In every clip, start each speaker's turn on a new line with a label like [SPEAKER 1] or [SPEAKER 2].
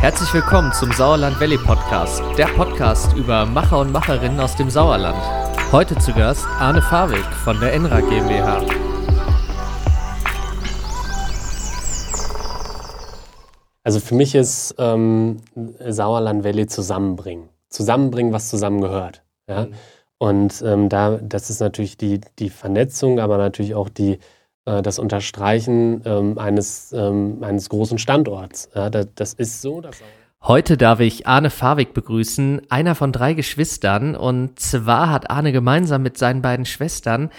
[SPEAKER 1] Herzlich willkommen zum Sauerland Valley Podcast, der Podcast über Macher und Macherinnen aus dem Sauerland. Heute zu Gast Arne Fawig von der Enra GmbH.
[SPEAKER 2] Also für mich ist ähm, Sauerland Valley zusammenbringen. Zusammenbringen, was zusammengehört. Ja? Mhm. Und ähm, da, das ist natürlich die, die Vernetzung, aber natürlich auch die, das Unterstreichen ähm, eines, ähm, eines großen Standorts. Ja, das, das ist so,
[SPEAKER 1] Heute darf ich Arne Fawig begrüßen, einer von drei Geschwistern. Und zwar hat Arne gemeinsam mit seinen beiden Schwestern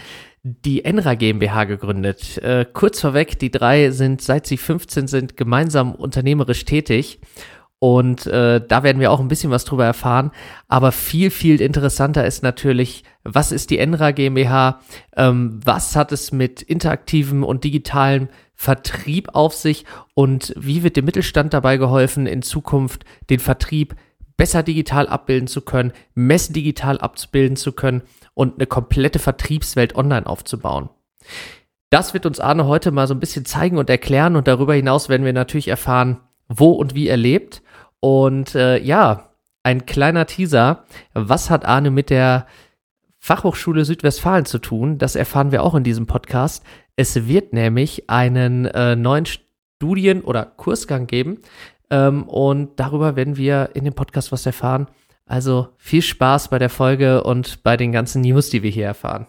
[SPEAKER 1] die Enra GmbH gegründet. Äh, kurz vorweg, die drei sind, seit sie 15 sind, gemeinsam unternehmerisch tätig. Und äh, da werden wir auch ein bisschen was drüber erfahren. Aber viel, viel interessanter ist natürlich, was ist die Enra GmbH? Ähm, was hat es mit interaktivem und digitalem Vertrieb auf sich? Und wie wird dem Mittelstand dabei geholfen, in Zukunft den Vertrieb besser digital abbilden zu können, Messen digital abzubilden zu können und eine komplette Vertriebswelt online aufzubauen? Das wird uns Arne heute mal so ein bisschen zeigen und erklären. Und darüber hinaus werden wir natürlich erfahren, wo und wie er lebt und äh, ja, ein kleiner Teaser. Was hat Arne mit der Fachhochschule Südwestfalen zu tun? Das erfahren wir auch in diesem Podcast. Es wird nämlich einen äh, neuen Studien- oder Kursgang geben. Ähm, und darüber werden wir in dem Podcast was erfahren. Also viel Spaß bei der Folge und bei den ganzen News, die wir hier erfahren.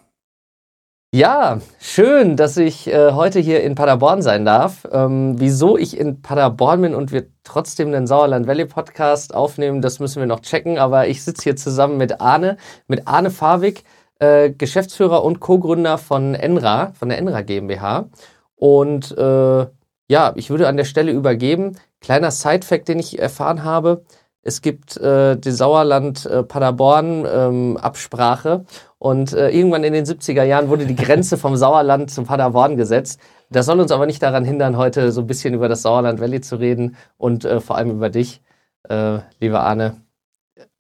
[SPEAKER 1] Ja, schön, dass ich äh, heute hier in Paderborn sein darf. Ähm, wieso ich in Paderborn bin und wir trotzdem den Sauerland Valley Podcast aufnehmen, das müssen wir noch checken. Aber ich sitze hier zusammen mit Arne, mit Arne Fawig, äh, Geschäftsführer und Co-Gründer von Enra, von der Enra GmbH. Und äh, ja, ich würde an der Stelle übergeben. Kleiner Side-Fact, den ich erfahren habe. Es gibt äh, die Sauerland-Paderborn-Absprache. Äh, und äh, irgendwann in den 70er Jahren wurde die Grenze vom Sauerland zum Paderborn gesetzt. Das soll uns aber nicht daran hindern, heute so ein bisschen über das Sauerland Valley zu reden und äh, vor allem über dich, äh, lieber Arne.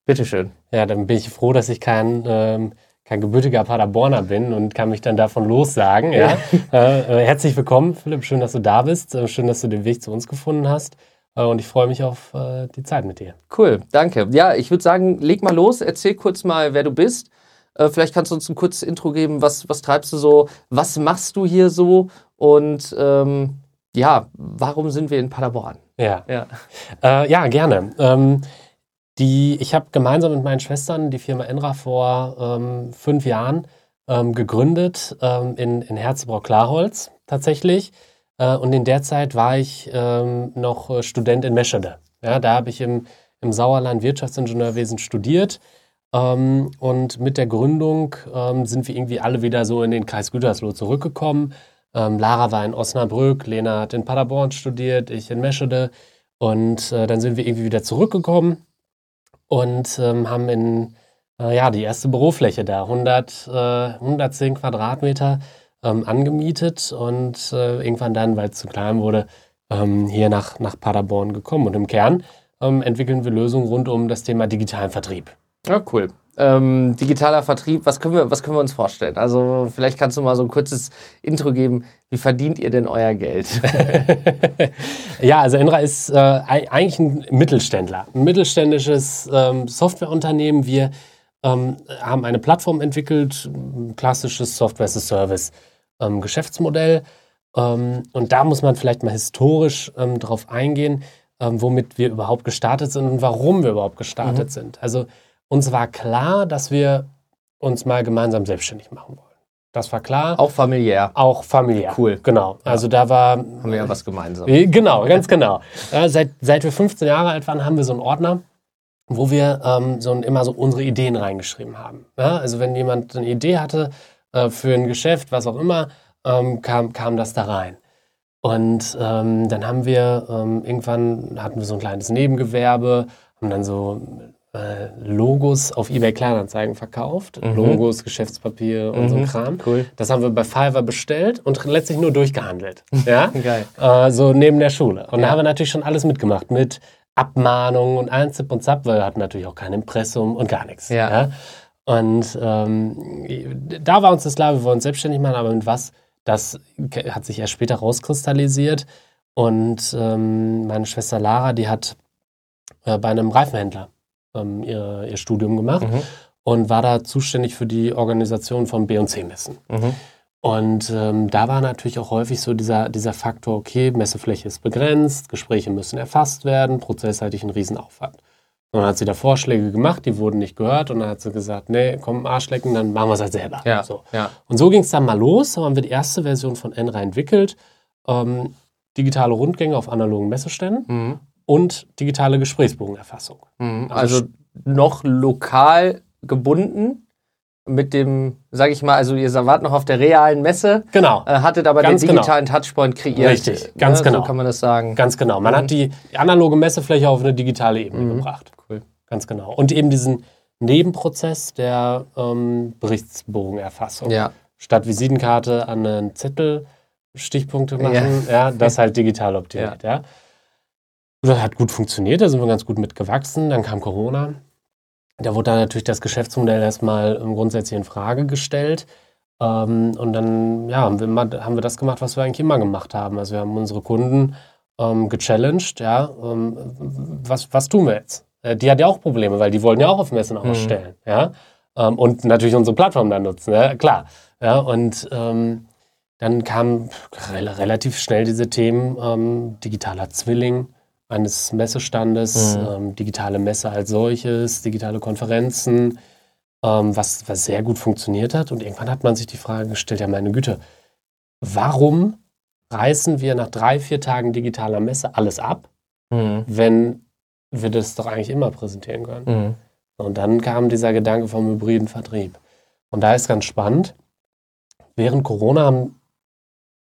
[SPEAKER 1] Bitteschön.
[SPEAKER 2] Ja, dann bin ich froh, dass ich kein, ähm, kein gebürtiger Paderborner bin und kann mich dann davon lossagen. Ja. ja. Äh, äh, herzlich willkommen, Philipp. Schön, dass du da bist. Äh, schön, dass du den Weg zu uns gefunden hast. Und ich freue mich auf die Zeit mit dir.
[SPEAKER 1] Cool, danke. Ja, ich würde sagen, leg mal los, erzähl kurz mal, wer du bist äh, vielleicht kannst du uns ein kurzes Intro geben. Was, was treibst du so? Was machst du hier so? Und ähm, ja, warum sind wir in Paderborn?
[SPEAKER 2] Ja, ja. Äh, ja gerne. Ähm, die, ich habe gemeinsam mit meinen Schwestern die Firma Enra vor ähm, fünf Jahren ähm, gegründet ähm, in, in Herzebrock-Klarholz tatsächlich. Äh, und in der Zeit war ich ähm, noch Student in Meschede. Ja, da habe ich im, im Sauerland Wirtschaftsingenieurwesen studiert ähm, und mit der Gründung ähm, sind wir irgendwie alle wieder so in den Kreis Gütersloh zurückgekommen. Ähm, Lara war in Osnabrück, Lena hat in Paderborn studiert, ich in Meschede. Und äh, dann sind wir irgendwie wieder zurückgekommen und ähm, haben in, äh, ja, die erste Bürofläche da, 100, äh, 110 Quadratmeter ähm, angemietet und äh, irgendwann dann, weil es zu klein wurde, ähm, hier nach, nach Paderborn gekommen. Und im Kern entwickeln wir Lösungen rund um das Thema digitalen Vertrieb.
[SPEAKER 1] Ja, cool. Ähm, digitaler Vertrieb, was können, wir, was können wir uns vorstellen? Also vielleicht kannst du mal so ein kurzes Intro geben. Wie verdient ihr denn euer Geld?
[SPEAKER 2] ja, also Enra ist äh, eigentlich ein Mittelständler, ein mittelständisches ähm, Softwareunternehmen. Wir ähm, haben eine Plattform entwickelt, ein klassisches Software-as-a-Service ähm, Geschäftsmodell. Ähm, und da muss man vielleicht mal historisch ähm, drauf eingehen, womit wir überhaupt gestartet sind und warum wir überhaupt gestartet mhm. sind. Also uns war klar, dass wir uns mal gemeinsam selbstständig machen wollen. Das war klar.
[SPEAKER 1] Auch familiär.
[SPEAKER 2] Auch familiär.
[SPEAKER 1] Cool.
[SPEAKER 2] Genau. Also da war.
[SPEAKER 1] Haben wir ja was gemeinsam.
[SPEAKER 2] Genau, ganz genau. Äh, seit, seit wir 15 Jahre alt waren, haben wir so einen Ordner, wo wir ähm, so immer so unsere Ideen reingeschrieben haben. Ja, also wenn jemand eine Idee hatte äh, für ein Geschäft, was auch immer, ähm, kam, kam das da rein. Und ähm, dann haben wir ähm, irgendwann hatten wir so ein kleines Nebengewerbe, haben dann so äh, Logos auf eBay Kleinanzeigen verkauft. Mhm. Logos, Geschäftspapier und mhm. so Kram. Cool. Das haben wir bei Fiverr bestellt und letztlich nur durchgehandelt. Ja? Geil. Äh, so neben der Schule. Und ja. da haben wir natürlich schon alles mitgemacht mit Abmahnungen und allen Zip und Zap, weil wir hatten natürlich auch kein Impressum und gar nichts. Ja. ja? Und ähm, da war uns das klar, wir wollen uns selbstständig machen, aber mit was, das hat sich erst später rauskristallisiert. Und ähm, meine Schwester Lara, die hat äh, bei einem Reifenhändler ähm, ihr, ihr Studium gemacht
[SPEAKER 1] Mhm.
[SPEAKER 2] und war da zuständig für die Organisation von B&C-Messen.
[SPEAKER 1] Mhm.
[SPEAKER 2] Und ähm, da war natürlich auch häufig so dieser, dieser Faktor, okay, Messefläche ist begrenzt, Gespräche müssen erfasst werden, prozessseitig ein Riesenaufwand. Und dann hat sie da Vorschläge gemacht, die wurden nicht gehört und dann hat sie gesagt, nee, komm, Arsch lecken, dann machen wir es halt selber.
[SPEAKER 1] Ja,
[SPEAKER 2] So.
[SPEAKER 1] ja.
[SPEAKER 2] Und so ging es dann mal los, haben wir die erste Version von Enra entwickelt, ähm, digitale Rundgänge auf analogen Messeständen
[SPEAKER 1] Mhm.
[SPEAKER 2] Und digitale Gesprächsbogenerfassung.
[SPEAKER 1] Mhm.
[SPEAKER 2] Also
[SPEAKER 1] Also noch lokal gebunden mit dem, sag ich mal, also ihr wart noch auf der realen Messe,
[SPEAKER 2] Genau.
[SPEAKER 1] äh, hattet aber
[SPEAKER 2] Ganz
[SPEAKER 1] den
[SPEAKER 2] genau.
[SPEAKER 1] digitalen Touchpoint kreiert.
[SPEAKER 2] Richtig, ganz
[SPEAKER 1] ne?
[SPEAKER 2] genau.
[SPEAKER 1] So kann man das sagen.
[SPEAKER 2] Ganz genau. Man
[SPEAKER 1] Mhm.
[SPEAKER 2] hat die analoge Messefläche auf eine digitale Ebene
[SPEAKER 1] Mhm.
[SPEAKER 2] gebracht.
[SPEAKER 1] Cool.
[SPEAKER 2] Ganz genau. Und eben diesen Nebenprozess der ähm, Berichtsbogenerfassung.
[SPEAKER 1] Ja.
[SPEAKER 2] Statt Visitenkarte an einen Zettel Stichpunkte machen, ja, das halt digital optimiert. Ja. Das hat gut funktioniert, da sind wir ganz gut mitgewachsen. Dann kam Corona. Da wurde dann natürlich das Geschäftsmodell erstmal ähm, grundsätzlich in Frage gestellt. Ähm, und dann ja, haben, wir immer, haben wir das gemacht, was wir eigentlich immer gemacht haben. Also wir haben unsere Kunden ähm, gechallenged, ja, was, was tun wir jetzt? Äh, die hat ja auch Probleme, weil die wollen ja auch auf Messen
[SPEAKER 1] Mhm.
[SPEAKER 2] ausstellen, ja. Ähm, und natürlich unsere Plattform dann nutzen, ja, klar. Ja, und ähm, dann kamen rel relativ schnell diese Themen ähm, digitaler Zwilling eines Messestandes,
[SPEAKER 1] Mhm.
[SPEAKER 2] ähm, digitale Messe als solches, digitale Konferenzen, ähm, was, was sehr gut funktioniert hat. Und irgendwann hat man sich die Frage gestellt, ja meine Güte, warum reißen wir nach drei, vier Tagen digitaler Messe alles ab,
[SPEAKER 1] Mhm.
[SPEAKER 2] wenn wir das doch eigentlich immer präsentieren können?
[SPEAKER 1] Mhm.
[SPEAKER 2] Und dann kam dieser Gedanke vom hybriden Vertrieb. Und da ist ganz spannend, während Corona haben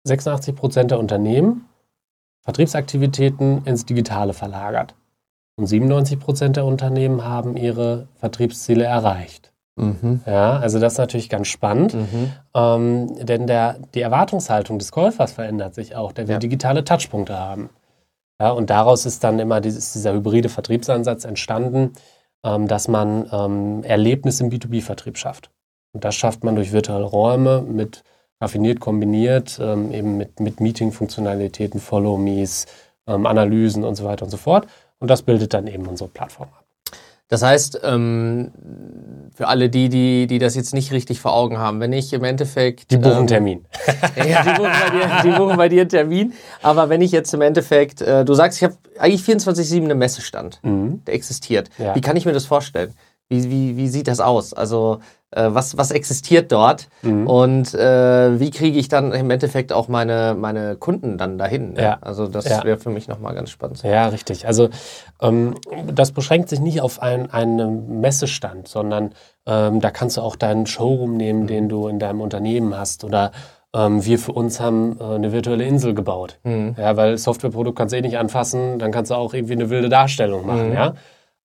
[SPEAKER 2] 86 Prozent der Unternehmen Vertriebsaktivitäten ins Digitale verlagert. Und 97 Prozent der Unternehmen haben ihre Vertriebsziele erreicht.
[SPEAKER 1] Mhm.
[SPEAKER 2] Ja, also das ist natürlich ganz spannend,
[SPEAKER 1] Mhm.
[SPEAKER 2] ähm, denn der, die Erwartungshaltung des Käufers verändert sich auch, der will
[SPEAKER 1] Ja.
[SPEAKER 2] digitale Touchpunkte haben. Ja, und daraus ist dann immer dieses, dieser hybride Vertriebsansatz entstanden, ähm, dass man ähm, Erlebnis im B2B-Vertrieb schafft. Und das schafft man durch virtuelle Räume mit raffiniert kombiniert, ähm, eben mit, mit Meeting-Funktionalitäten, Follow-Me's, ähm, Analysen und so weiter und so fort. Und das bildet dann eben unsere Plattform ab.
[SPEAKER 1] Das heißt, ähm, für alle die, die, die das jetzt nicht richtig vor Augen haben, wenn ich im Endeffekt.
[SPEAKER 2] Die buchen
[SPEAKER 1] ähm,
[SPEAKER 2] Termin.
[SPEAKER 1] Ja, die buchen, bei dir, die buchen bei dir einen Termin. Aber wenn ich jetzt im Endeffekt, äh, du sagst, ich habe eigentlich 24-7 einen Messestand,
[SPEAKER 2] Mhm.
[SPEAKER 1] der existiert.
[SPEAKER 2] Ja.
[SPEAKER 1] Wie kann ich mir das vorstellen? Wie, wie, wie sieht das aus? Also, was, was existiert dort?
[SPEAKER 2] Mhm.
[SPEAKER 1] Und äh, wie kriege ich dann im Endeffekt auch meine, meine Kunden dann dahin? Ne?
[SPEAKER 2] Ja.
[SPEAKER 1] Also, das
[SPEAKER 2] Ja.
[SPEAKER 1] wäre für mich nochmal ganz spannend.
[SPEAKER 2] Ja, richtig. Also ähm, das beschränkt sich nicht auf ein, einen Messestand, sondern ähm, da kannst du auch deinen Showroom nehmen, den du in deinem Unternehmen hast. Oder ähm, wir für uns haben äh, eine virtuelle Insel gebaut.
[SPEAKER 1] Mhm.
[SPEAKER 2] Ja, weil Softwareprodukt kannst du eh nicht anfassen, dann kannst du auch irgendwie eine wilde Darstellung machen.
[SPEAKER 1] Mhm.
[SPEAKER 2] Ja?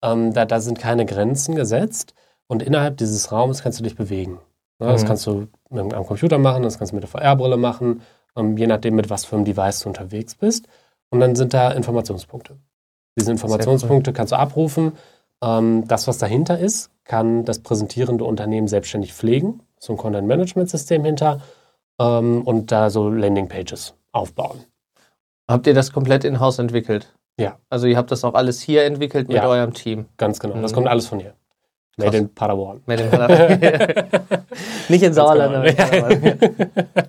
[SPEAKER 2] Ähm, da, da sind keine Grenzen gesetzt und innerhalb dieses Raumes kannst du dich bewegen. Ja, Das
[SPEAKER 1] Mhm.
[SPEAKER 2] kannst du mit, am Computer machen, das kannst du mit der VR-Brille machen, ähm, je nachdem, mit was für einem Device du unterwegs bist. Und dann sind da Informationspunkte. Diese Informationspunkte kannst du abrufen. Ähm, das, was dahinter ist, kann das präsentierende Unternehmen selbstständig pflegen. So ein Content-Management-System hinter ähm, und da so Landing-Pages aufbauen.
[SPEAKER 1] Habt ihr das komplett in-house entwickelt?
[SPEAKER 2] Ja.
[SPEAKER 1] Also, ihr habt das auch alles hier entwickelt mit
[SPEAKER 2] Ja.
[SPEAKER 1] eurem Team?
[SPEAKER 2] Ganz genau. Das
[SPEAKER 1] Mhm.
[SPEAKER 2] kommt alles von hier. Made in Padawan.
[SPEAKER 1] Mit dem Nicht in Sauerland.
[SPEAKER 2] genau.
[SPEAKER 1] aber-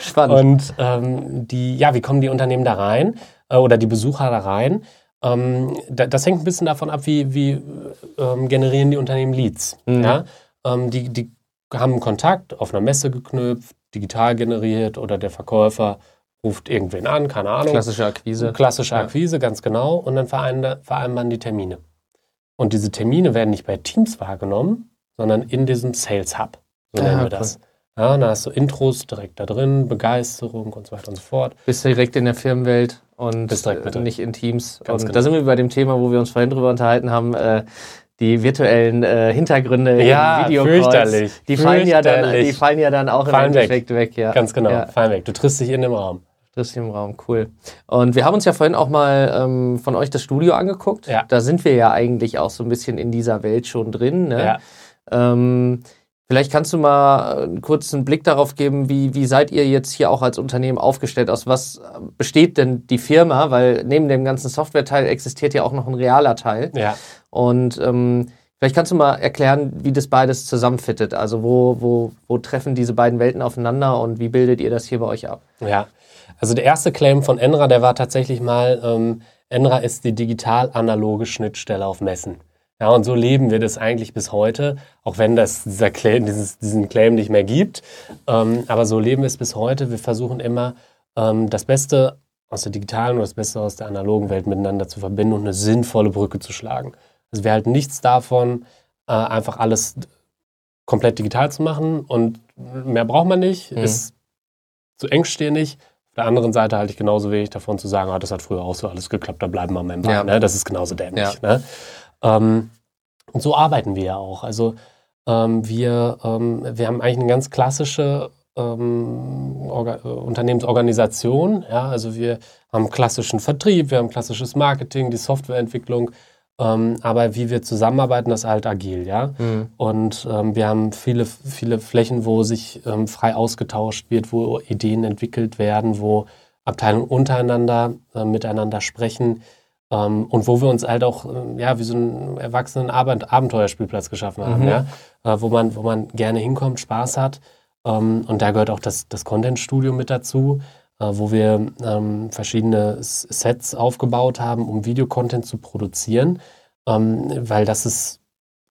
[SPEAKER 1] Spannend.
[SPEAKER 2] Und ähm, die, ja, wie kommen die Unternehmen da rein äh, oder die Besucher da rein? Ähm, da, das hängt ein bisschen davon ab, wie, wie ähm, generieren die Unternehmen Leads.
[SPEAKER 1] Mhm.
[SPEAKER 2] Ja? Ähm, die, die haben einen Kontakt auf einer Messe geknüpft, digital generiert oder der Verkäufer ruft irgendwen an, keine Ahnung.
[SPEAKER 1] Klassische Akquise.
[SPEAKER 2] Klassische
[SPEAKER 1] Ja.
[SPEAKER 2] Akquise, ganz genau. Und dann verein- vereinbaren die Termine. Und diese Termine werden nicht bei Teams wahrgenommen, sondern in diesem Sales Hub. So
[SPEAKER 1] Ah,
[SPEAKER 2] nennen wir
[SPEAKER 1] cool.
[SPEAKER 2] das. Ja, da hast du Intros direkt da drin, Begeisterung und so weiter und so fort.
[SPEAKER 1] Bist direkt in der Firmenwelt und
[SPEAKER 2] Bist direkt mit
[SPEAKER 1] äh, nicht in Teams.
[SPEAKER 2] Ganz
[SPEAKER 1] und
[SPEAKER 2] genau.
[SPEAKER 1] da sind wir bei dem Thema, wo wir uns vorhin drüber unterhalten haben, äh, die virtuellen äh, Hintergründe
[SPEAKER 2] Ja,
[SPEAKER 1] Videocalls.
[SPEAKER 2] fürchterlich.
[SPEAKER 1] Die fallen, ja dann, die fallen ja dann auch
[SPEAKER 2] Fallen
[SPEAKER 1] im Endeffekt weg. ja.
[SPEAKER 2] Ganz genau,
[SPEAKER 1] Ja,
[SPEAKER 2] fallen weg. Du triffst dich in dem Raum.
[SPEAKER 1] Das ist im Raum, cool. Und wir haben uns ja vorhin auch mal ähm, von euch das Studio angeguckt.
[SPEAKER 2] Ja.
[SPEAKER 1] Da sind wir ja eigentlich auch so ein bisschen in dieser Welt schon drin. Ne?
[SPEAKER 2] Ja.
[SPEAKER 1] Ähm, Vielleicht kannst du mal einen kurzen Blick darauf geben, wie, wie seid ihr jetzt hier auch als Unternehmen aufgestellt? Aus was besteht denn die Firma? Weil neben dem ganzen Software-Teil existiert ja auch noch ein realer Teil.
[SPEAKER 2] Ja.
[SPEAKER 1] Und ähm, vielleicht kannst du mal erklären, wie das beides zusammenfittet. Also wo, wo, wo treffen diese beiden Welten aufeinander und wie bildet ihr das hier bei euch ab?
[SPEAKER 2] Ja, also der erste Claim von Enra, der war tatsächlich mal, ähm, Enra ist die digital-analoge Schnittstelle auf Messen. Ja, und so leben wir das eigentlich bis heute, auch wenn das dieser Claim, dieses, diesen Claim nicht mehr gibt. Ähm, aber so leben wir es bis heute. Wir versuchen immer, ähm, das Beste aus der digitalen und das Beste aus der analogen Welt miteinander zu verbinden und eine sinnvolle Brücke zu schlagen. Also wir halten nichts davon, äh, einfach alles komplett digital zu machen und mehr braucht man nicht, mhm. ist zu engstirnig. Auf der anderen Seite halte ich genauso wenig davon zu sagen, ah, das hat früher auch so alles geklappt, da bleiben wir am Member. Ja. Ne? Das ist genauso dämlich. Ja. Ne? Ähm, und so arbeiten wir ja auch. Also ähm, wir, ähm, wir haben eigentlich eine ganz klassische ähm, Unternehmensorganisation. Ja? Also wir haben klassischen Vertrieb, wir haben klassisches Marketing, die Softwareentwicklung. Ähm, aber wie wir zusammenarbeiten, das ist halt agil, ja. Mhm. Und ähm, wir haben viele, viele Flächen, wo sich ähm, frei ausgetauscht wird, wo Ideen entwickelt werden, wo Abteilungen untereinander äh, miteinander sprechen. Ähm, und wo wir uns halt auch äh, ja, wie so einen erwachsenen Abend Abenteuerspielplatz geschaffen haben, mhm. ja? Äh, wo, man, wo man gerne hinkommt, Spaß hat. Ähm, und da gehört auch das, das Content-Studio mit dazu, wo wir ähm, verschiedene Sets aufgebaut haben, um Videocontent zu produzieren, ähm, weil das ist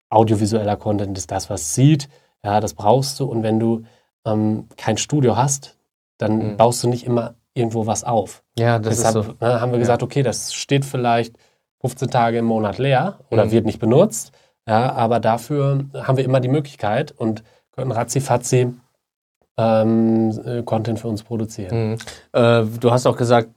[SPEAKER 2] audiovisueller Content, ist das, was sieht. Ja, das brauchst du. Und wenn du ähm, kein Studio hast, dann mhm. baust du nicht immer irgendwo was auf.
[SPEAKER 1] Ja, das Deshalb ist so.
[SPEAKER 2] ne, haben wir gesagt, ja. okay, das steht vielleicht 15 Tage im Monat leer oder mhm. wird nicht benutzt. Ja, aber dafür haben wir immer die Möglichkeit und können ratzi ähm, äh, Content für uns produzieren.
[SPEAKER 1] Mhm. Äh, du hast auch gesagt,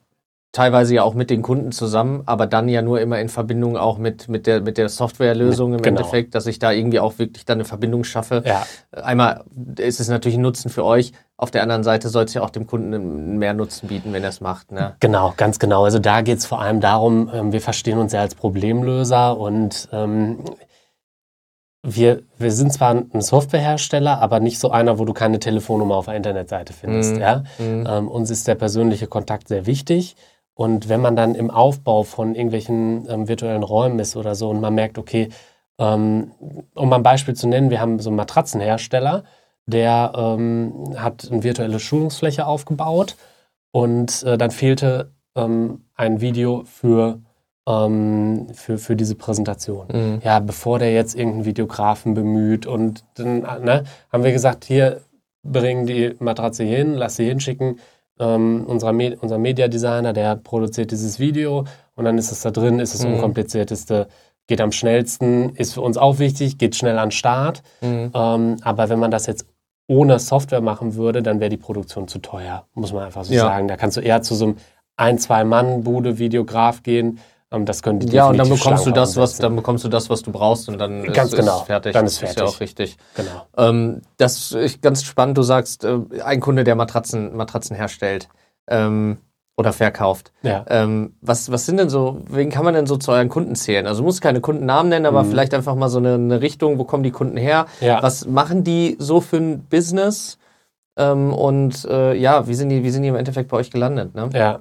[SPEAKER 1] teilweise ja auch mit den Kunden zusammen, aber dann ja nur immer in Verbindung auch mit, mit der, mit der Softwarelösung im genau. Endeffekt, dass ich da irgendwie auch wirklich dann eine Verbindung schaffe.
[SPEAKER 2] Ja.
[SPEAKER 1] Einmal ist es natürlich ein Nutzen für euch, auf der anderen Seite soll es ja auch dem Kunden mehr Nutzen bieten, wenn er es macht. Ne?
[SPEAKER 2] Genau, ganz genau. Also da geht es vor allem darum, ähm, wir verstehen uns ja als Problemlöser und ähm, wir, wir sind zwar ein Softwarehersteller, aber nicht so einer, wo du keine Telefonnummer auf der Internetseite findest. Mhm. Ja? Mhm. Ähm, uns ist der persönliche Kontakt sehr wichtig. Und wenn man dann im Aufbau von irgendwelchen ähm, virtuellen Räumen ist oder so und man merkt, okay, ähm, um mal ein Beispiel zu nennen, wir haben so einen Matratzenhersteller, der ähm, hat eine virtuelle Schulungsfläche aufgebaut und äh, dann fehlte ähm, ein Video für, ähm, für, für diese Präsentation. Mhm. Ja, bevor der jetzt irgendeinen Videografen bemüht und dann ne, haben wir gesagt, hier bringen die Matratze hier hin, lass sie hinschicken ähm, unserer Me unser Mediadesigner, der produziert dieses Video und dann ist es da drin, ist das mhm. unkomplizierteste, geht am schnellsten, ist für uns auch wichtig, geht schnell an den Start. Mhm. Ähm, aber wenn man das jetzt ohne Software machen würde, dann wäre die Produktion zu teuer, muss man einfach so ja. sagen. Da kannst du eher zu so einem ein, zwei Mann Bude Videograf gehen, ähm, das könnte
[SPEAKER 1] Ja, und dann bekommst du das, was, dann bekommst du das, was du brauchst und dann
[SPEAKER 2] ganz ist, genau.
[SPEAKER 1] ist fertig.
[SPEAKER 2] Dann ist fertig.
[SPEAKER 1] Das ist ja auch richtig.
[SPEAKER 2] Genau.
[SPEAKER 1] Ähm, das ist ganz spannend. Du sagst, äh, ein Kunde, der Matratzen, Matratzen herstellt ähm, oder verkauft.
[SPEAKER 2] Ja.
[SPEAKER 1] Ähm, was, was sind denn so, wen kann man denn so zu euren Kunden zählen? Also du musst keine Kundennamen nennen, aber mhm. vielleicht einfach mal so eine, eine, Richtung, wo kommen die Kunden her?
[SPEAKER 2] Ja.
[SPEAKER 1] Was machen die so für ein Business? Ähm, und äh, ja, wie sind die, wie sind die im Endeffekt bei euch gelandet? Ne?
[SPEAKER 2] Ja.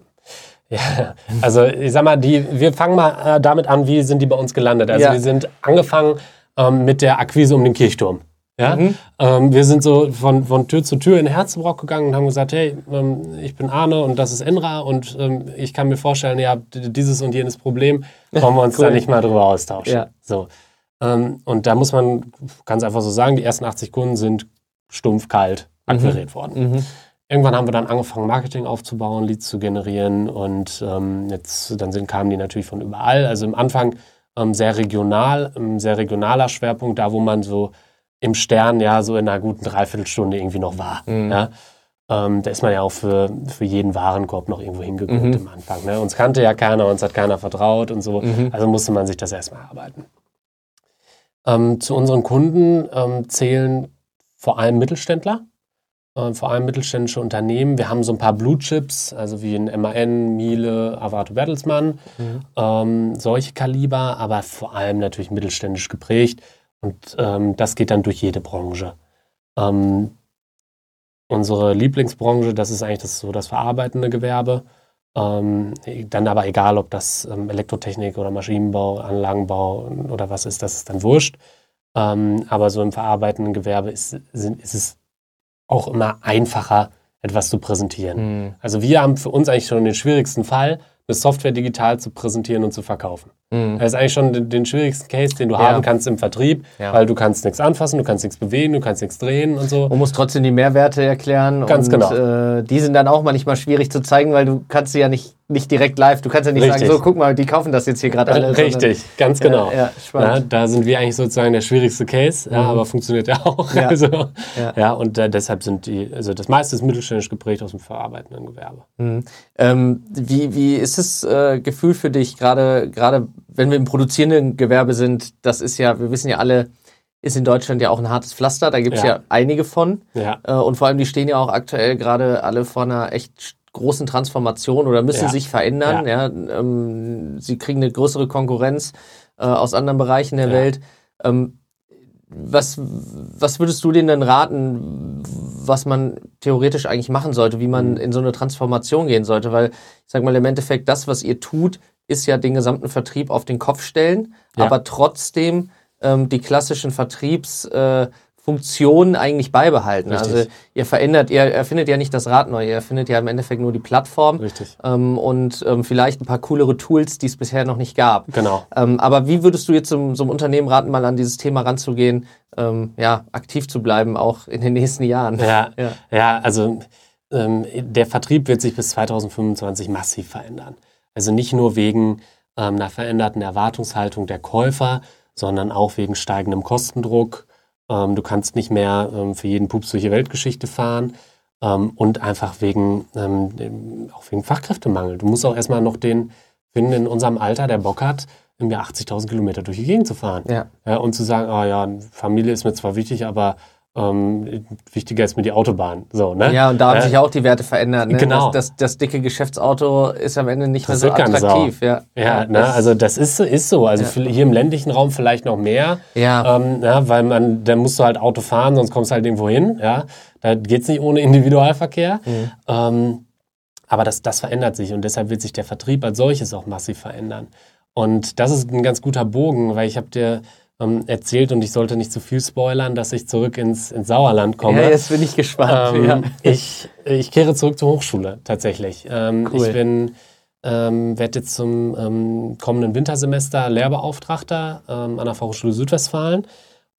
[SPEAKER 2] Ja, also ich sag mal, die, wir fangen mal äh, damit an, wie sind die bei uns gelandet. Also ja. wir sind angefangen ähm, mit der Akquise um den Kirchturm. Ja? Mhm. Ähm, wir sind so von, von Tür zu Tür in Herzbrock gegangen und haben gesagt, hey, ähm, ich bin Arne und das ist Enra und ähm, ich kann mir vorstellen, ihr habt dieses und jenes Problem, wollen wir uns cool. da nicht mal drüber austauschen. Ja. So. Ähm, und da muss man ganz einfach so sagen, die ersten 80 Kunden sind stumpf kalt akquiriert mhm. worden. Mhm. Irgendwann haben wir dann angefangen, Marketing aufzubauen, Leads zu generieren und ähm, jetzt dann sind, kamen die natürlich von überall. Also im Anfang ähm, sehr regional, ein sehr regionaler Schwerpunkt, da wo man so im Stern ja so in einer guten Dreiviertelstunde irgendwie noch war. Mhm. Ja? Ähm, da ist man ja auch für, für jeden Warenkorb noch irgendwo hingeguckt mhm. am Anfang. Ne? Uns kannte ja keiner, uns hat keiner vertraut und so. Mhm. Also musste man sich das erstmal arbeiten. Ähm, zu unseren Kunden ähm, zählen vor allem Mittelständler vor allem mittelständische Unternehmen. Wir haben so ein paar Blue Chips, also wie ein MAN, Miele, Avato Bertelsmann, mhm. ähm, solche Kaliber, aber vor allem natürlich mittelständisch geprägt. Und ähm, das geht dann durch jede Branche. Ähm, unsere Lieblingsbranche, das ist eigentlich das, so das verarbeitende Gewerbe. Ähm, dann aber egal, ob das ähm, Elektrotechnik oder Maschinenbau, Anlagenbau oder was ist, das ist dann wurscht. Ähm, aber so im verarbeitenden Gewerbe ist, sind, ist es auch immer einfacher, etwas zu präsentieren. Mhm. Also wir haben für uns eigentlich schon den schwierigsten Fall, eine Software digital zu präsentieren und zu verkaufen. Mhm. Das ist eigentlich schon den, den schwierigsten Case, den du ja. haben kannst im Vertrieb, ja. weil du kannst nichts anfassen, du kannst nichts bewegen, du kannst nichts drehen und so.
[SPEAKER 1] Und musst trotzdem die Mehrwerte erklären.
[SPEAKER 2] Ganz
[SPEAKER 1] und,
[SPEAKER 2] genau.
[SPEAKER 1] Äh, die sind dann auch manchmal schwierig zu zeigen, weil du kannst sie ja nicht, nicht direkt live, du kannst ja nicht Richtig. sagen, so guck mal, die kaufen das jetzt hier gerade alle.
[SPEAKER 2] Richtig, sondern, ganz genau. Ja, ja, da sind wir eigentlich sozusagen der schwierigste Case, mhm. aber funktioniert ja auch. Ja, also, ja. und äh, deshalb sind die, also das meiste ist mittelständisch geprägt aus dem verarbeitenden Gewerbe.
[SPEAKER 1] Mhm. Ähm, wie, wie ist das äh, Gefühl für dich, gerade gerade wenn wir im produzierenden Gewerbe sind, das ist ja, wir wissen ja alle, ist in Deutschland ja auch ein hartes Pflaster, da gibt es ja. ja. einige von.
[SPEAKER 2] Ja.
[SPEAKER 1] Äh, und vor allem, die stehen ja auch aktuell gerade alle vor einer echt großen Transformation oder müssen ja. sich verändern. Ja. Ähm, sie kriegen eine größere Konkurrenz äh, aus anderen Bereichen der Welt. Ähm, was, was würdest du denen denn raten, was man theoretisch eigentlich machen sollte, wie man mhm. in so eine Transformation gehen sollte? Weil ich sag mal, im Endeffekt, das, was ihr tut, ist ja den gesamten Vertrieb auf den Kopf stellen, ja. aber trotzdem ähm, die klassischen Vertriebsfunktionen äh, eigentlich beibehalten. Richtig. Also ihr verändert, ihr erfindet ja nicht das Rad neu, ihr erfindet ja im Endeffekt nur die Plattform
[SPEAKER 2] Richtig.
[SPEAKER 1] Ähm, und ähm, vielleicht ein paar coolere Tools, die es bisher noch nicht gab.
[SPEAKER 2] Genau.
[SPEAKER 1] Ähm, aber wie würdest du jetzt so, so einem Unternehmen raten, mal an dieses Thema ranzugehen, ähm, ja, aktiv zu bleiben, auch in den nächsten Jahren?
[SPEAKER 2] Ja, ja. ja also ähm, der Vertrieb wird sich bis 2025 massiv verändern. Also nicht nur wegen ähm, einer veränderten Erwartungshaltung der Käufer, sondern auch wegen steigendem Kostendruck. Ähm, du kannst nicht mehr ähm, für jeden Pups durch die Weltgeschichte fahren ähm, und einfach wegen, ähm, auch wegen Fachkräftemangel. Du musst auch erstmal noch den finden in unserem Alter, der Bock hat, im Jahr 80.000 Kilometer durch die Gegend zu fahren.
[SPEAKER 1] Ja.
[SPEAKER 2] ja und zu sagen, ah ja, Familie ist mir zwar wichtig, aber ähm, wichtiger ist mir die Autobahn. So, ne?
[SPEAKER 1] Ja, und da haben äh, sich auch die Werte verändert. Ne?
[SPEAKER 2] Genau.
[SPEAKER 1] Das, das, das, dicke Geschäftsauto ist am Ende nicht das mehr so attraktiv.
[SPEAKER 2] Ja, ja, ja ne? also das ist, ist so. Also ja. hier im ländlichen Raum vielleicht noch mehr.
[SPEAKER 1] Ja.
[SPEAKER 2] Ähm, ja. Weil man, da musst du halt Auto fahren, sonst kommst du halt irgendwo hin. Ja? Da geht's nicht ohne Individualverkehr. Mhm. Ähm, aber das, das verändert sich und deshalb wird sich der Vertrieb als solches auch massiv verändern. Und das ist ein ganz guter Bogen, weil ich habe dir ähm, erzählt und ich sollte nicht zu viel spoilern, dass ich zurück ins, ins Sauerland komme.
[SPEAKER 1] Ja, jetzt bin ich gespannt.
[SPEAKER 2] Ähm, ja. ich, ich kehre zurück zur Hochschule tatsächlich. Ähm, cool. Ich bin ähm, werde jetzt zum ähm, kommenden Wintersemester Lehrbeauftragter ähm, an der Fachhochschule Südwestfalen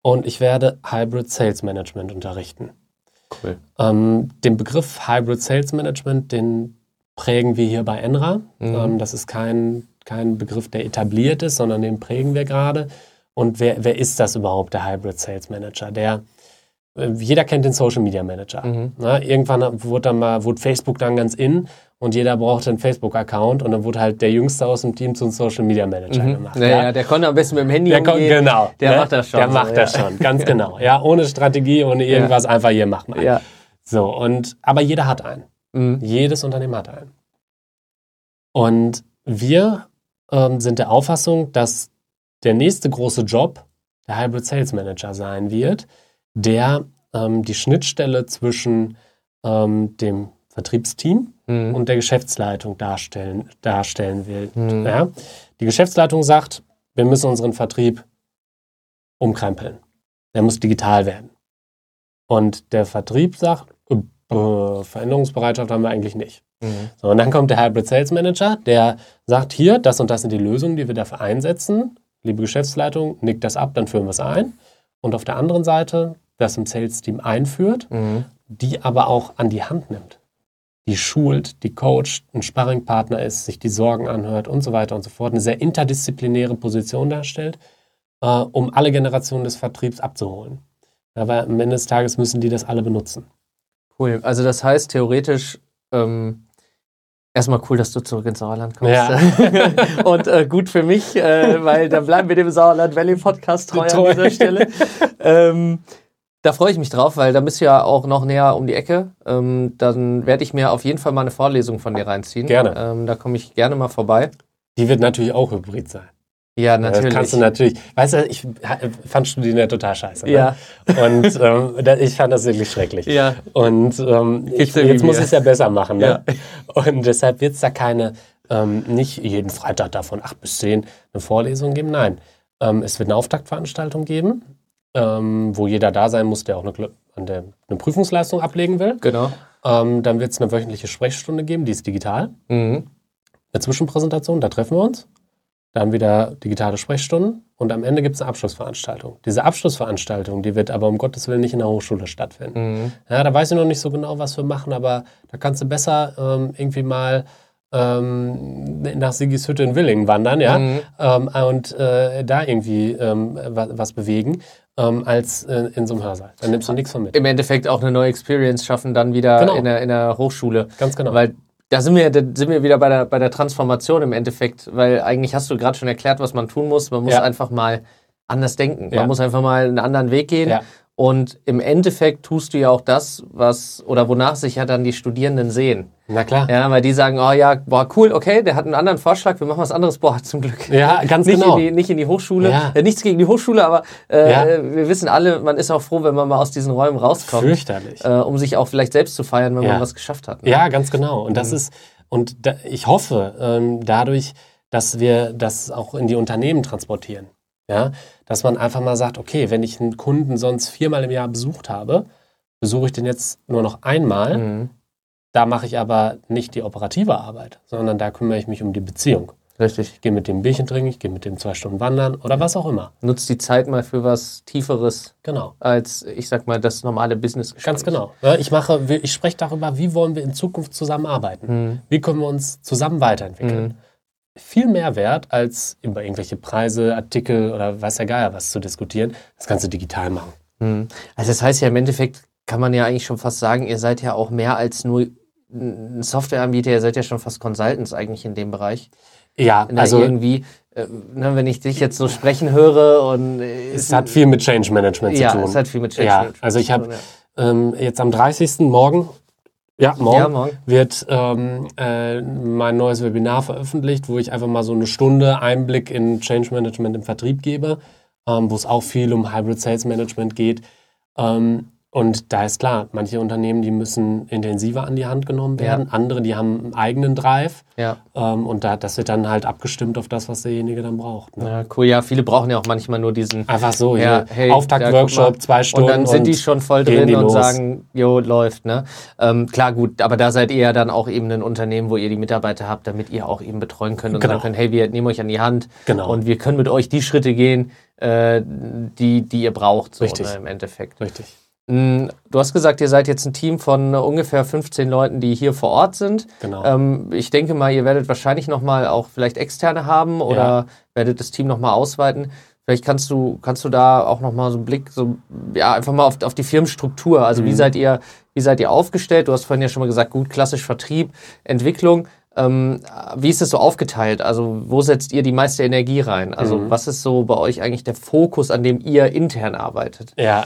[SPEAKER 2] und ich werde Hybrid Sales Management unterrichten.
[SPEAKER 1] Cool.
[SPEAKER 2] Ähm, den Begriff Hybrid Sales Management, den prägen wir hier bei Enra. Mhm. Ähm, das ist kein, kein Begriff, der etabliert ist, sondern den prägen wir gerade. Und wer, wer ist das überhaupt, der Hybrid Sales Manager? Der, äh, jeder kennt den Social Media Manager. Mhm. Na, irgendwann wurde dann mal, wurde Facebook dann ganz in und jeder brauchte einen Facebook-Account und dann wurde halt der Jüngste aus dem Team zum Social Media Manager mhm. gemacht.
[SPEAKER 1] Ja, ja, der konnte am besten mit dem Handy der umgehen.
[SPEAKER 2] genau.
[SPEAKER 1] Der ne? macht das schon.
[SPEAKER 2] Der so, macht das schon, ganz genau. Ja, ohne Strategie, ohne irgendwas, einfach hier macht man.
[SPEAKER 1] Ja.
[SPEAKER 2] So, und, aber jeder hat einen. Mhm. Jedes Unternehmen hat einen. Und wir ähm, sind der Auffassung, dass der nächste große Job der Hybrid Sales Manager sein wird, der ähm, die Schnittstelle zwischen ähm, dem Vertriebsteam mhm. und der Geschäftsleitung darstellen, darstellen will. Mhm. Ja? Die Geschäftsleitung sagt, wir müssen unseren Vertrieb umkrempeln. Der muss digital werden. Und der Vertrieb sagt, äh, Veränderungsbereitschaft haben wir eigentlich nicht. Mhm. So, und dann kommt der Hybrid Sales Manager, der sagt, hier, das und das sind die Lösungen, die wir dafür einsetzen liebe Geschäftsleitung, nickt das ab, dann führen wir es ein. Und auf der anderen Seite, das im Sales-Team einführt, mhm. die aber auch an die Hand nimmt. Die schult, die coacht, ein Sparringpartner ist, sich die Sorgen anhört und so weiter und so fort. Eine sehr interdisziplinäre Position darstellt, äh, um alle Generationen des Vertriebs abzuholen. Aber am Ende des Tages müssen die das alle benutzen.
[SPEAKER 1] Cool. Also das heißt theoretisch, ähm, Erstmal cool, dass du zurück ins Sauerland kommst.
[SPEAKER 2] Ja.
[SPEAKER 1] und äh, gut für mich, äh, weil dann bleiben wir dem Sauerland Valley Podcast treu an dieser Stelle. Ähm, da freue ich mich drauf, weil da bist du ja auch noch näher um die Ecke. Ähm, dann werde ich mir auf jeden Fall mal eine Vorlesung von dir reinziehen.
[SPEAKER 2] Gerne.
[SPEAKER 1] Ähm, da komme ich gerne mal vorbei.
[SPEAKER 2] Die wird natürlich auch hybrid sein.
[SPEAKER 1] Ja,
[SPEAKER 2] Das
[SPEAKER 1] natürlich.
[SPEAKER 2] kannst du natürlich. Weißt du, ich fand Studieren ja total scheiße. Ne?
[SPEAKER 1] Ja.
[SPEAKER 2] Und ähm, ich fand das wirklich schrecklich.
[SPEAKER 1] Ja.
[SPEAKER 2] Und ähm, ich,
[SPEAKER 1] ja
[SPEAKER 2] jetzt muss ich es ja besser machen. Ne? Und deshalb wird es da keine, ähm, nicht jeden Freitag davon 8 bis 10 eine Vorlesung geben. Nein. Ähm, es wird eine Auftaktveranstaltung geben, ähm, wo jeder da sein muss, der auch eine, der, eine Prüfungsleistung ablegen will.
[SPEAKER 1] Genau.
[SPEAKER 2] Ähm, dann wird es eine wöchentliche Sprechstunde geben, die ist digital.
[SPEAKER 1] Mhm.
[SPEAKER 2] Eine Zwischenpräsentation, da treffen wir uns. Da haben wir da digitale Sprechstunden und am Ende gibt es eine Abschlussveranstaltung. Diese Abschlussveranstaltung, die wird aber um Gottes Willen nicht in der Hochschule stattfinden.
[SPEAKER 1] Mhm.
[SPEAKER 2] Ja, da weiß ich noch nicht so genau, was wir machen, aber da kannst du besser ähm, irgendwie mal ähm, nach Siggishütte in Willingen wandern, ja,
[SPEAKER 1] Mhm.
[SPEAKER 2] ähm, und äh, da irgendwie ähm, was, was bewegen, ähm, als äh, in so einem Hörsaal. Da nimmst du nichts von mit.
[SPEAKER 1] Im Endeffekt auch eine neue Experience schaffen, dann wieder
[SPEAKER 2] Genau.
[SPEAKER 1] in, der, in der Hochschule.
[SPEAKER 2] Ganz genau.
[SPEAKER 1] Weil da sind wir, da sind wir wieder bei der, bei der Transformation im Endeffekt, weil eigentlich hast du gerade schon erklärt, was man tun muss. Man muss
[SPEAKER 2] Ja.
[SPEAKER 1] einfach mal anders denken.
[SPEAKER 2] Ja.
[SPEAKER 1] Man muss einfach mal einen anderen Weg gehen. Und im Endeffekt tust du ja auch das, was oder wonach sich ja dann die Studierenden sehen.
[SPEAKER 2] Na klar.
[SPEAKER 1] Ja, weil die sagen, oh ja, boah, cool, okay, der hat einen anderen Vorschlag, wir machen was anderes. Boah, zum Glück.
[SPEAKER 2] Ja, ganz
[SPEAKER 1] nicht
[SPEAKER 2] genau.
[SPEAKER 1] In die, nicht in die Hochschule.
[SPEAKER 2] Ja.
[SPEAKER 1] Äh, nichts gegen die Hochschule, aber äh,
[SPEAKER 2] Ja.
[SPEAKER 1] wir wissen alle, man ist auch froh, wenn man mal aus diesen Räumen rauskommt.
[SPEAKER 2] Fürchterlich.
[SPEAKER 1] Äh, um sich auch vielleicht selbst zu feiern, wenn
[SPEAKER 2] Ja.
[SPEAKER 1] man was geschafft hat. ne?
[SPEAKER 2] Ja, ganz genau. Und das ist, und da, ich hoffe ähm, dadurch, dass wir das auch in die Unternehmen transportieren. Ja, dass man einfach mal sagt, okay, wenn ich einen Kunden sonst viermal im Jahr besucht habe, besuche ich den jetzt nur noch einmal.
[SPEAKER 1] Mhm.
[SPEAKER 2] Da mache ich aber nicht die operative Arbeit, sondern da kümmere ich mich um die Beziehung.
[SPEAKER 1] Richtig.
[SPEAKER 2] Ich gehe mit dem Bierchen trinken, ich gehe mit dem zwei Stunden wandern oder was auch immer.
[SPEAKER 1] Nutzt die Zeit mal für was Tieferes
[SPEAKER 2] Genau.
[SPEAKER 1] als, ich sag mal, das normale Business.
[SPEAKER 2] Ganz genau. Ich mache, ich spreche darüber, wie wollen wir in Zukunft zusammenarbeiten?
[SPEAKER 1] Mhm.
[SPEAKER 2] Wie können wir uns zusammen weiterentwickeln? Viel mehr wert, als über irgendwelche Preise, Artikel oder weiß der Geier was zu diskutieren. Das kannst du digital machen.
[SPEAKER 1] Mhm. Also das heißt ja im Endeffekt kann man ja eigentlich schon fast sagen, ihr seid ja auch mehr als nur ein Softwareanbieter, ihr seid ja schon fast Consultants eigentlich in dem Bereich.
[SPEAKER 2] Ja, also
[SPEAKER 1] irgendwie, äh, ne, wenn ich dich jetzt so sprechen höre und äh,
[SPEAKER 2] es hat viel mit Change Management
[SPEAKER 1] ja,
[SPEAKER 2] zu tun.
[SPEAKER 1] es hat viel mit Change
[SPEAKER 2] Ja,
[SPEAKER 1] Management
[SPEAKER 2] also ich
[SPEAKER 1] zu
[SPEAKER 2] habe
[SPEAKER 1] tun, ja.
[SPEAKER 2] ähm, jetzt am 30. morgen, ja, morgen,
[SPEAKER 1] Ja, morgen.
[SPEAKER 2] wird ähm, äh, mein neues Webinar veröffentlicht, wo ich einfach mal so eine Stunde Einblick in Change Management im Vertrieb gebe, ähm, wo es auch viel um Hybrid Sales Management geht. Ähm, und da ist klar, manche Unternehmen, die müssen intensiver an die Hand genommen werden, andere, die haben einen eigenen Drive.
[SPEAKER 1] Ja.
[SPEAKER 2] Ähm, und da, das wird dann halt abgestimmt auf das, was derjenige dann braucht. Ne?
[SPEAKER 1] ja, cool. Ja, viele brauchen ja auch manchmal nur diesen
[SPEAKER 2] Einfach so,
[SPEAKER 1] Ja, hey, ja,
[SPEAKER 2] Auftakt-Workshop, zwei Stunden.
[SPEAKER 1] Und dann sind die schon voll drin und
[SPEAKER 2] los.
[SPEAKER 1] sagen, jo, läuft, ne? Ähm, klar, gut, aber da seid ihr ja dann auch eben ein Unternehmen, wo ihr die Mitarbeiter habt, damit ihr auch eben betreuen könnt und
[SPEAKER 2] Genau.
[SPEAKER 1] sagen könnt, hey, wir nehmen euch an die Hand
[SPEAKER 2] Genau.
[SPEAKER 1] und wir können mit euch die Schritte gehen, äh, die, die ihr braucht, so
[SPEAKER 2] Richtig.
[SPEAKER 1] Ne, im Endeffekt.
[SPEAKER 2] Richtig.
[SPEAKER 1] Mm, Du hast gesagt, ihr seid jetzt ein Team von äh, ungefähr 15 Leuten, die hier vor Ort sind.
[SPEAKER 2] Genau.
[SPEAKER 1] Ähm, ich denke mal, ihr werdet wahrscheinlich nochmal auch vielleicht externe haben oder
[SPEAKER 2] Ja.
[SPEAKER 1] werdet das Team nochmal ausweiten. Vielleicht kannst du, kannst du da auch nochmal so einen Blick, so, ja, einfach mal auf, auf die Firmenstruktur. Also wie
[SPEAKER 2] Mhm.
[SPEAKER 1] seid ihr, wie seid ihr aufgestellt? Du hast vorhin ja schon mal gesagt, gut, klassisch Vertrieb, Entwicklung. Ähm, wie ist es so aufgeteilt? Also wo setzt ihr die meiste Energie rein? Also
[SPEAKER 2] Mhm.
[SPEAKER 1] was ist so bei euch eigentlich der Fokus, an dem ihr intern arbeitet?
[SPEAKER 2] Ja,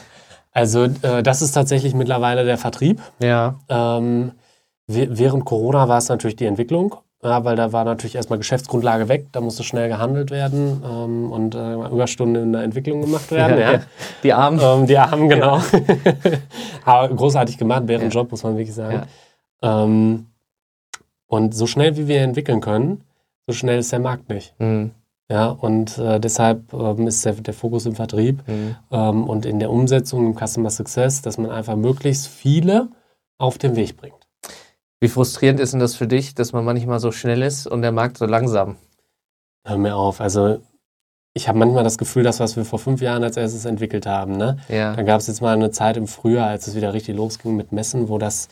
[SPEAKER 2] also äh, das ist tatsächlich mittlerweile der Vertrieb.
[SPEAKER 1] Ja.
[SPEAKER 2] Ähm, während Corona war es natürlich die Entwicklung, ja, weil da war natürlich erstmal Geschäftsgrundlage weg, da musste schnell gehandelt werden ähm, und äh, Überstunden in der Entwicklung gemacht werden. ja.
[SPEAKER 1] Die Armen.
[SPEAKER 2] Ähm, die Armen, genau. Aber großartig gemacht, ein Job, muss man wirklich sagen. Ähm, und so schnell wie wir entwickeln können, so schnell ist der Markt nicht.
[SPEAKER 1] Mhm.
[SPEAKER 2] Ja, und äh, deshalb ähm, ist der, der Fokus im Vertrieb
[SPEAKER 1] Mhm.
[SPEAKER 2] ähm, und in der Umsetzung im Customer Success, dass man einfach möglichst viele auf den Weg bringt.
[SPEAKER 1] Wie frustrierend ist denn das für dich, dass man manchmal so schnell ist und der Markt so langsam?
[SPEAKER 2] Hör mir auf. Also ich habe manchmal das Gefühl, dass was wir vor fünf Jahren als erstes entwickelt haben. Ne?
[SPEAKER 1] Ja.
[SPEAKER 2] Da gab es jetzt mal eine Zeit im Frühjahr, als es wieder richtig losging mit Messen, wo das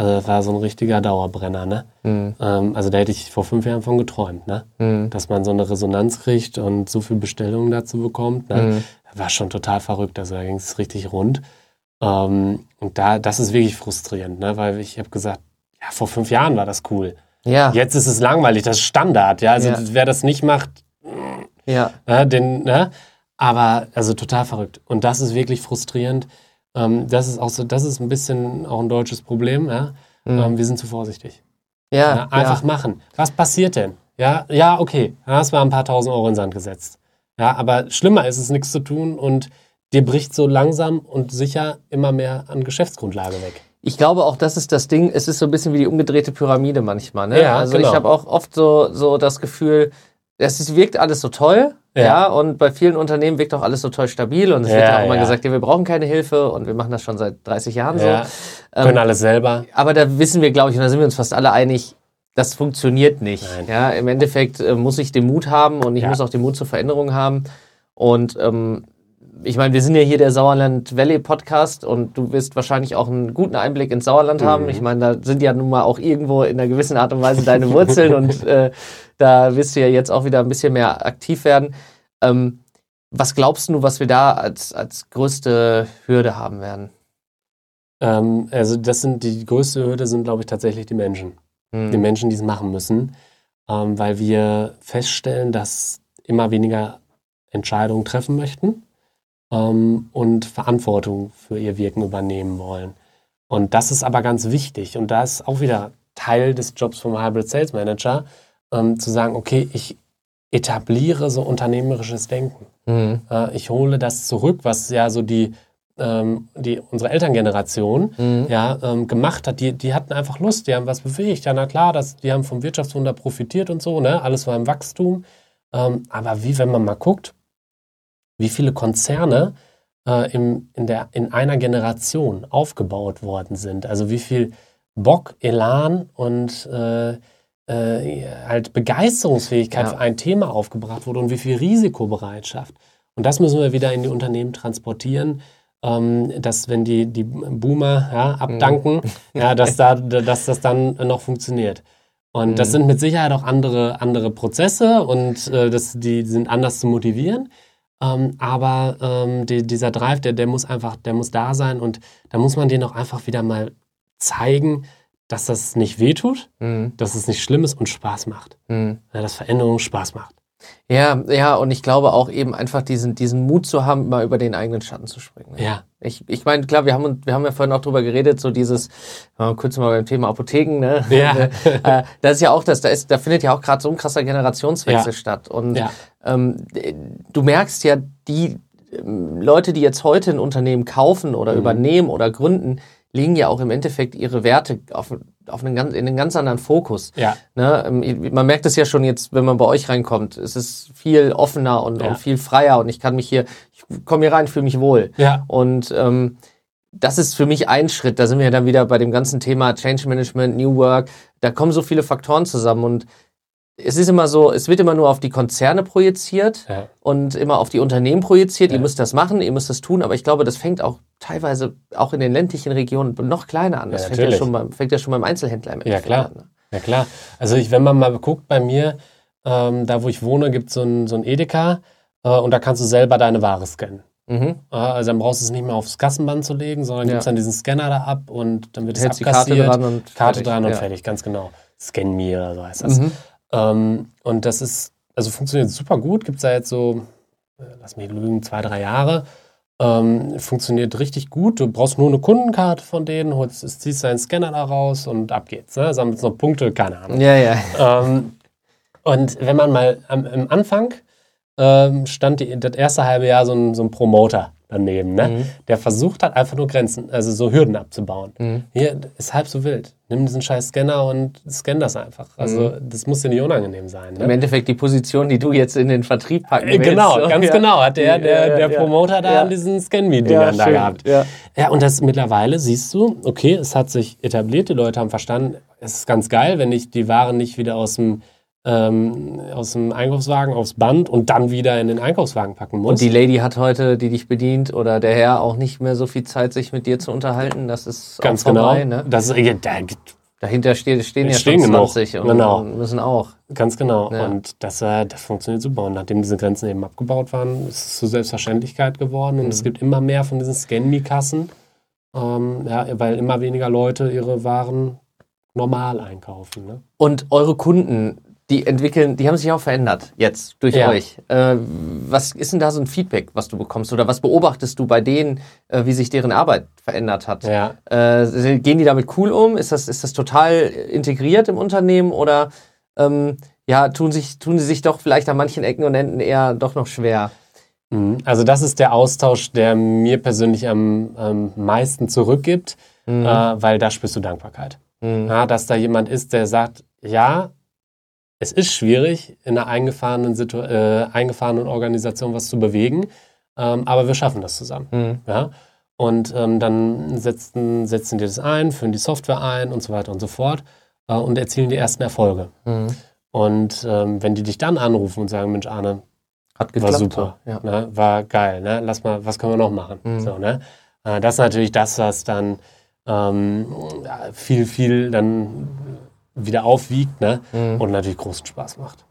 [SPEAKER 2] also war so ein richtiger Dauerbrenner. Ne?
[SPEAKER 1] Mhm.
[SPEAKER 2] Ähm, also da hätte ich vor fünf Jahren von geträumt, ne?
[SPEAKER 1] Mhm.
[SPEAKER 2] dass man so eine Resonanz kriegt und so viele Bestellungen dazu bekommt. Ne?
[SPEAKER 1] Mhm.
[SPEAKER 2] war schon total verrückt. Also da ging es richtig rund. Ähm, und da, das ist wirklich frustrierend, ne? weil ich habe gesagt, ja, vor fünf Jahren war das cool.
[SPEAKER 1] Ja.
[SPEAKER 2] Jetzt ist es langweilig, das ist Standard. Ja, also
[SPEAKER 1] Ja.
[SPEAKER 2] wer das nicht macht,
[SPEAKER 1] Ja.
[SPEAKER 2] ne, den, ne? aber also total verrückt. Und das ist wirklich frustrierend. Ähm, das ist auch so, das ist ein bisschen auch ein deutsches Problem. Ja? Ähm, wir sind zu vorsichtig.
[SPEAKER 1] Ja.
[SPEAKER 2] Ja, einfach machen. Was passiert denn? Ja, ja, okay. Da hast du mal ein paar tausend Euro in den Sand gesetzt. Ja, aber schlimmer ist es, nichts zu tun und dir bricht so langsam und sicher immer mehr an Geschäftsgrundlage weg.
[SPEAKER 1] Ich glaube auch, das ist das Ding. Es ist so ein bisschen wie die umgedrehte Pyramide manchmal. Ne?
[SPEAKER 2] Ja,
[SPEAKER 1] also
[SPEAKER 2] genau.
[SPEAKER 1] ich habe auch oft so, so das Gefühl, es wirkt alles so toll. Ja.
[SPEAKER 2] Ja.
[SPEAKER 1] und bei vielen Unternehmen wirkt auch alles so toll stabil. Und es
[SPEAKER 2] Ja,
[SPEAKER 1] wird ja auch immer
[SPEAKER 2] ja.
[SPEAKER 1] gesagt, ja, wir brauchen keine Hilfe und wir machen das schon seit 30 Jahren
[SPEAKER 2] Ja,
[SPEAKER 1] so.
[SPEAKER 2] können
[SPEAKER 1] Ähm,
[SPEAKER 2] alles selber.
[SPEAKER 1] aber da wissen wir, glaube ich, und da sind wir uns fast alle einig, das funktioniert nicht.
[SPEAKER 2] Nein.
[SPEAKER 1] Ja, im Endeffekt äh, muss ich den Mut haben und ich muss auch den Mut zur Veränderung haben. Und ähm, ich meine, wir sind ja hier der Sauerland Valley Podcast und du wirst wahrscheinlich auch einen guten Einblick ins Sauerland haben.
[SPEAKER 2] Mhm.
[SPEAKER 1] Ich meine, da sind ja nun mal auch irgendwo in einer gewissen Art und Weise deine Wurzeln und äh, da wirst du ja jetzt auch wieder ein bisschen mehr aktiv werden. Ähm, was glaubst du, was wir da als, als größte Hürde haben werden?
[SPEAKER 2] Ähm, also das sind die größte Hürde sind, glaube ich, tatsächlich die Menschen.
[SPEAKER 1] Hm.
[SPEAKER 2] Die Menschen, die es machen müssen, ähm, weil wir feststellen, dass immer weniger Entscheidungen treffen möchten ähm, und Verantwortung für ihr Wirken übernehmen wollen. Und das ist aber ganz wichtig. Und da ist auch wieder Teil des Jobs vom Hybrid Sales Manager, ähm, zu sagen, okay, ich etabliere so unternehmerisches Denken.
[SPEAKER 1] Hm.
[SPEAKER 2] Äh, ich hole das zurück, was ja so die, ähm, die unsere Elterngeneration
[SPEAKER 1] Hm.
[SPEAKER 2] ja, ähm, gemacht hat. Die, die hatten einfach Lust, die haben was bewegt. Ja, na klar, das, die haben vom Wirtschaftswunder profitiert und so, ne? Alles war im Wachstum. Ähm, aber wie, wenn man mal guckt, wie viele Konzerne äh, im, in, der, in einer Generation aufgebaut worden sind. Also wie viel Bock, Elan und äh, äh, halt Begeisterungsfähigkeit
[SPEAKER 1] Ja.
[SPEAKER 2] für ein Thema aufgebracht wurde und wie viel Risikobereitschaft. Und das müssen wir wieder in die Unternehmen transportieren, ähm, dass wenn die, die Boomer ja, abdanken, ja, dass, da, dass das dann noch funktioniert. Und das
[SPEAKER 1] Mhm.
[SPEAKER 2] sind mit Sicherheit auch andere, andere Prozesse und äh, das, die sind anders zu motivieren. Ähm, aber ähm, die, dieser Drive, der, der muss einfach, der muss da sein und da muss man denen auch einfach wieder mal zeigen, dass das nicht wehtut,
[SPEAKER 1] Hm.
[SPEAKER 2] dass es nicht schlimm ist und Spaß macht.
[SPEAKER 1] Hm.
[SPEAKER 2] Ja, dass Veränderung Spaß macht.
[SPEAKER 1] Ja, ja, und ich glaube auch eben einfach diesen, diesen Mut zu haben, mal über den eigenen Schatten zu springen. ne?
[SPEAKER 2] Ja.
[SPEAKER 1] Ich, ich meine, klar, wir haben, uns- wir haben ja vorhin auch drüber geredet, so dieses, äh, kurz mal beim Thema Apotheken, ne?
[SPEAKER 2] Ja.
[SPEAKER 1] äh, das ist ja auch das, da ist, da findet ja auch gerade so ein krasser Generationswechsel
[SPEAKER 2] Ja.
[SPEAKER 1] statt. Und
[SPEAKER 2] Ja.
[SPEAKER 1] Ähm, du merkst ja, die ähm, Leute, die jetzt heute ein Unternehmen kaufen oder
[SPEAKER 2] Mhm.
[SPEAKER 1] übernehmen oder gründen, legen ja auch im Endeffekt ihre Werte auf, auf einen ganz, in einen ganz anderen Fokus.
[SPEAKER 2] Ja.
[SPEAKER 1] Ne, ähm, man merkt es ja schon jetzt, wenn man bei euch reinkommt. Es ist viel offener und,
[SPEAKER 2] Ja.
[SPEAKER 1] und viel freier und ich kann mich hier, ich komme hier rein, fühle mich wohl.
[SPEAKER 2] Ja.
[SPEAKER 1] Und ähm, das ist für mich ein Schritt. Da sind wir ja dann wieder bei dem ganzen Thema Change Management, New Work. Da kommen so viele Faktoren zusammen und es ist immer so, es wird immer nur auf die Konzerne projiziert
[SPEAKER 2] Ja.
[SPEAKER 1] und immer auf die Unternehmen projiziert.
[SPEAKER 2] Ja.
[SPEAKER 1] Ihr müsst das machen, ihr müsst das tun. Aber ich glaube, das fängt auch teilweise auch in den ländlichen Regionen noch kleiner an. Das
[SPEAKER 2] Ja,
[SPEAKER 1] fängt, ja schon beim, fängt ja schon beim Einzelhändler im
[SPEAKER 2] Ja, klar.
[SPEAKER 1] an. ne?
[SPEAKER 2] Ja klar. Also ich, wenn man mal guckt bei mir, ähm, da wo ich wohne, gibt so es ein, so ein Edeka äh, und da kannst du selber deine Ware scannen.
[SPEAKER 1] Mhm.
[SPEAKER 2] Äh, also dann brauchst du es nicht mehr aufs Kassenband zu legen, sondern
[SPEAKER 1] Ja.
[SPEAKER 2] gibst dann diesen Scanner da ab und dann wird es
[SPEAKER 1] die Karte
[SPEAKER 2] abkassiert.
[SPEAKER 1] dran und
[SPEAKER 2] Karte
[SPEAKER 1] fertig.
[SPEAKER 2] dran und fertig, ganz genau. Scan Me oder so heißt das.
[SPEAKER 1] Mhm.
[SPEAKER 2] Ähm, und das ist, also funktioniert super gut. Gibt es da jetzt so, äh, lass mich lügen, zwei, drei Jahre. Ähm, funktioniert richtig gut. Du brauchst nur eine Kundenkarte von denen, holst, ziehst deinen Scanner da raus und ab geht's. Ne? Sammelst noch Punkte, keine Ahnung.
[SPEAKER 1] Ja, ja.
[SPEAKER 2] Ähm, und wenn man mal am, am Anfang ähm, stand die, das erste halbe Jahr so ein, so ein Promoter daneben, ne?
[SPEAKER 1] Mhm.
[SPEAKER 2] der versucht hat, einfach nur Grenzen, also so Hürden abzubauen.
[SPEAKER 1] Mhm.
[SPEAKER 2] Hier ist halb so wild. Nimm diesen scheiß Scanner und scan das einfach. Also das muss dir nicht unangenehm sein.
[SPEAKER 1] Im
[SPEAKER 2] Ne?
[SPEAKER 1] Endeffekt die Position, die du jetzt in den Vertrieb packen
[SPEAKER 2] Äh,
[SPEAKER 1] willst.
[SPEAKER 2] Genau, ganz
[SPEAKER 1] ja.
[SPEAKER 2] genau. Hat der, der,
[SPEAKER 1] Ja,
[SPEAKER 2] der
[SPEAKER 1] ja,
[SPEAKER 2] Promoter da an diesen Scan-Me-Dingern da gehabt.
[SPEAKER 1] Ja.
[SPEAKER 2] Ja, und das mittlerweile siehst du, okay, es hat sich etabliert, die Leute haben verstanden, es ist ganz geil, wenn ich die Waren nicht wieder aus dem, ähm, aus dem Einkaufswagen aufs Band und dann wieder in den Einkaufswagen packen muss.
[SPEAKER 1] Und die Lady hat heute, die dich bedient, oder der Herr auch nicht mehr so viel Zeit, sich mit dir zu unterhalten. Das ist
[SPEAKER 2] ganz
[SPEAKER 1] auch vorbei.
[SPEAKER 2] genau.
[SPEAKER 1] Ne?
[SPEAKER 2] Das ist, ja, da,
[SPEAKER 1] Dahinter steht, stehen ja
[SPEAKER 2] Stehen
[SPEAKER 1] schon
[SPEAKER 2] genug.
[SPEAKER 1] 20 und,
[SPEAKER 2] Genau.
[SPEAKER 1] und müssen auch.
[SPEAKER 2] ganz genau.
[SPEAKER 1] Ja.
[SPEAKER 2] Und das, äh, das funktioniert super. Und nachdem diese Grenzen eben abgebaut waren, ist es zur Selbstverständlichkeit geworden. Und
[SPEAKER 1] Mhm.
[SPEAKER 2] es gibt immer mehr von diesen Scan-Me-Kassen, ähm, ja, weil immer weniger Leute ihre Waren normal einkaufen. Ne?
[SPEAKER 1] Und eure Kunden, die entwickeln, die haben sich auch verändert jetzt durch
[SPEAKER 2] Ja.
[SPEAKER 1] euch. Äh, was ist denn da so ein Feedback, was du bekommst? Oder was beobachtest du bei denen, äh, wie sich deren Arbeit verändert hat?
[SPEAKER 2] Ja.
[SPEAKER 1] Äh, gehen die damit cool um? Ist das, ist das total integriert im Unternehmen? Oder ähm, ja, tun, sich, tun sie sich doch vielleicht an manchen Ecken und Enden eher doch noch schwer.
[SPEAKER 2] Mhm. Also das ist der Austausch, der mir persönlich am, am meisten zurückgibt, mhm. äh, weil da spürst du Dankbarkeit. Mhm. Ja, dass da jemand ist, der sagt, ja, es ist schwierig, in einer eingefahrenen, Situ äh, eingefahrenen Organisation was zu bewegen, ähm, aber wir schaffen das zusammen. Mhm. Ja? Und ähm, dann setzen, setzen die das ein, führen die Software ein und so weiter und so fort äh, und erzielen die ersten Erfolge. Mhm. Und ähm, wenn die dich dann anrufen und sagen, Mensch, Arne, hat geklappt, war super, ja. ne? war geil, ne? lass mal, was können wir noch machen? Mhm. So, ne? Äh, das ist natürlich das, was dann ähm, viel, viel dann wieder aufwiegt ne? Mhm. und natürlich großen Spaß macht.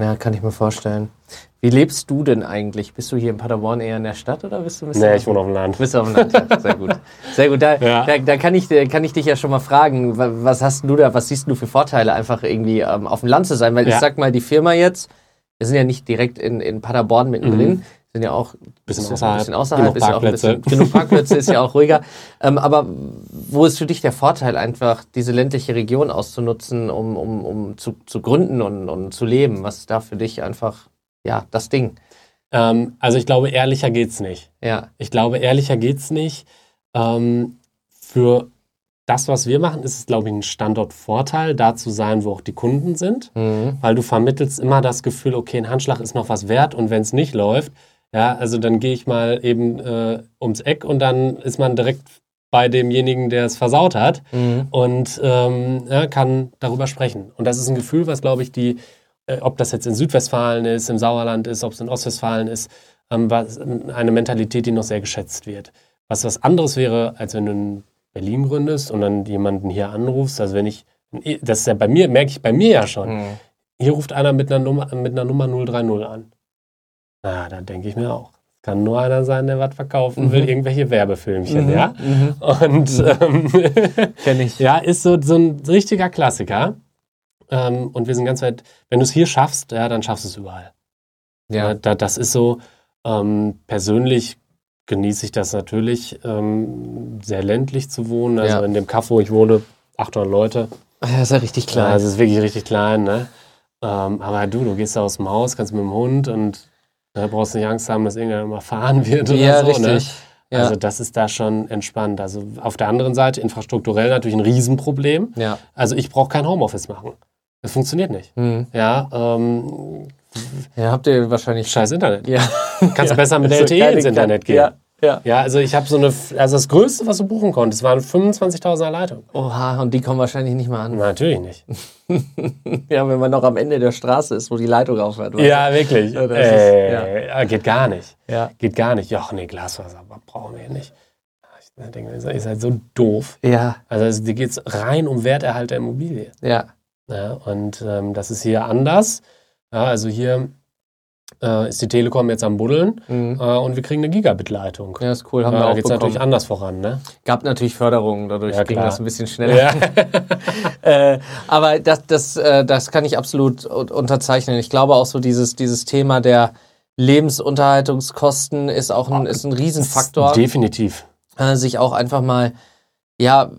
[SPEAKER 1] Ja, kann ich mir vorstellen. Wie lebst du denn eigentlich? Bist du hier in Paderborn eher in der Stadt oder bist du ein
[SPEAKER 2] bisschen? Nee, ich wohne auf dem Land.
[SPEAKER 1] Bist du auf dem Land, ja. Sehr gut. Sehr gut. Da, ja. da, da, kann, ich, kann ich dich ja schon mal fragen, was hast du da, was siehst du für Vorteile, einfach irgendwie ähm, auf dem Land zu sein? Weil ja. ich sag mal, die Firma jetzt, wir sind ja nicht direkt in, in Paderborn mittendrin. Mhm sind ja auch
[SPEAKER 2] bisschen außerhalb,
[SPEAKER 1] bisschen außerhalb ist ja auch ein bisschen, genug Parkplätze ist ja auch ruhiger. Ähm, aber wo ist für dich der Vorteil, einfach diese ländliche Region auszunutzen, um, um, um zu, zu gründen und, und zu leben? Was ist da für dich einfach ja das Ding?
[SPEAKER 2] Ähm, also ich glaube, ehrlicher geht's nicht.
[SPEAKER 1] Ja.
[SPEAKER 2] Ich glaube, ehrlicher geht's nicht. Ähm, für das, was wir machen, ist es, glaube ich, ein Standortvorteil, da zu sein, wo auch die Kunden sind, mhm. weil du vermittelst immer das Gefühl, okay, ein Handschlag ist noch was wert und wenn es nicht läuft, ja, also dann gehe ich mal eben äh, ums Eck und dann ist man direkt bei demjenigen, der es versaut hat mhm. und ähm, ja, kann darüber sprechen. Und das ist ein Gefühl, was, glaube ich, die, äh, ob das jetzt in Südwestfalen ist, im Sauerland ist, ob es in Ostwestfalen ist, ähm, was, eine Mentalität, die noch sehr geschätzt wird. Was was anderes wäre, als wenn du in Berlin gründest und dann jemanden hier anrufst. Also wenn ich, das ist ja bei mir, merke ich bei mir ja schon. Mhm. Hier ruft einer mit einer Nummer, mit einer Nummer 030 an. Na, da denke ich mir auch. Kann nur einer sein, der was verkaufen mhm. will, irgendwelche Werbefilmchen, mhm. ja. Mhm. Und mhm. ähm, kenne ich. Ja, ist so, so ein richtiger Klassiker. Ähm, und wir sind ganz weit, wenn du es hier schaffst, ja, dann schaffst du es überall. Ja. Da, das ist so, ähm, persönlich genieße ich das natürlich, ähm, sehr ländlich zu wohnen. Also ja. in dem Kaff, wo ich wohne, 800 Leute.
[SPEAKER 1] Ja, ist ja richtig klein. Ja,
[SPEAKER 2] es ist wirklich richtig klein, ne? Ähm, aber du, du gehst da aus dem Haus, kannst mit dem Hund und da brauchst du nicht Angst haben, dass irgendwann mal fahren wird oder ja, so. Ne? Richtig. Ne? Ja. Also das ist da schon entspannt. Also auf der anderen Seite infrastrukturell natürlich ein Riesenproblem.
[SPEAKER 1] Ja.
[SPEAKER 2] Also ich brauche kein Homeoffice machen. Das funktioniert nicht. Mhm. Ja, ähm,
[SPEAKER 1] ja, habt ihr wahrscheinlich.
[SPEAKER 2] Scheiß Internet.
[SPEAKER 1] Ja.
[SPEAKER 2] Kannst du besser mit der LTE ins Internet gehen. Ja. Ja. also ich habe so eine, also das Größte, was du buchen konntest, waren 25.000er Leitungen.
[SPEAKER 1] Oha, und die kommen wahrscheinlich nicht mehr an.
[SPEAKER 2] Na, natürlich nicht.
[SPEAKER 1] ja, wenn man noch am Ende der Straße ist, wo die Leitung aufhört.
[SPEAKER 2] Ja, wirklich. Ja, äh, ja. Geht gar nicht. Ja. Geht gar nicht. Ja, nee, Glasfaser brauchen wir nicht. Ich denke, ihr seid so doof.
[SPEAKER 1] Ja.
[SPEAKER 2] Also dir geht es rein um Werterhalt der Immobilie.
[SPEAKER 1] Ja.
[SPEAKER 2] ja und ähm, das ist hier anders. Ja, also hier äh, ist die Telekom jetzt am Buddeln mhm. äh, und wir kriegen eine Gigabit-Leitung.
[SPEAKER 1] Ja, ist cool. Haben
[SPEAKER 2] äh, wir auch da geht es natürlich anders voran. Ne?
[SPEAKER 1] Gab natürlich Förderungen, dadurch ja, ging das ein bisschen schneller. Ja. äh, aber das, das, äh, das kann ich absolut unterzeichnen. Ich glaube auch so dieses, dieses Thema der Lebensunterhaltungskosten ist auch ein, ist ein Riesenfaktor.
[SPEAKER 2] Definitiv.
[SPEAKER 1] Äh, sich auch einfach mal, ja,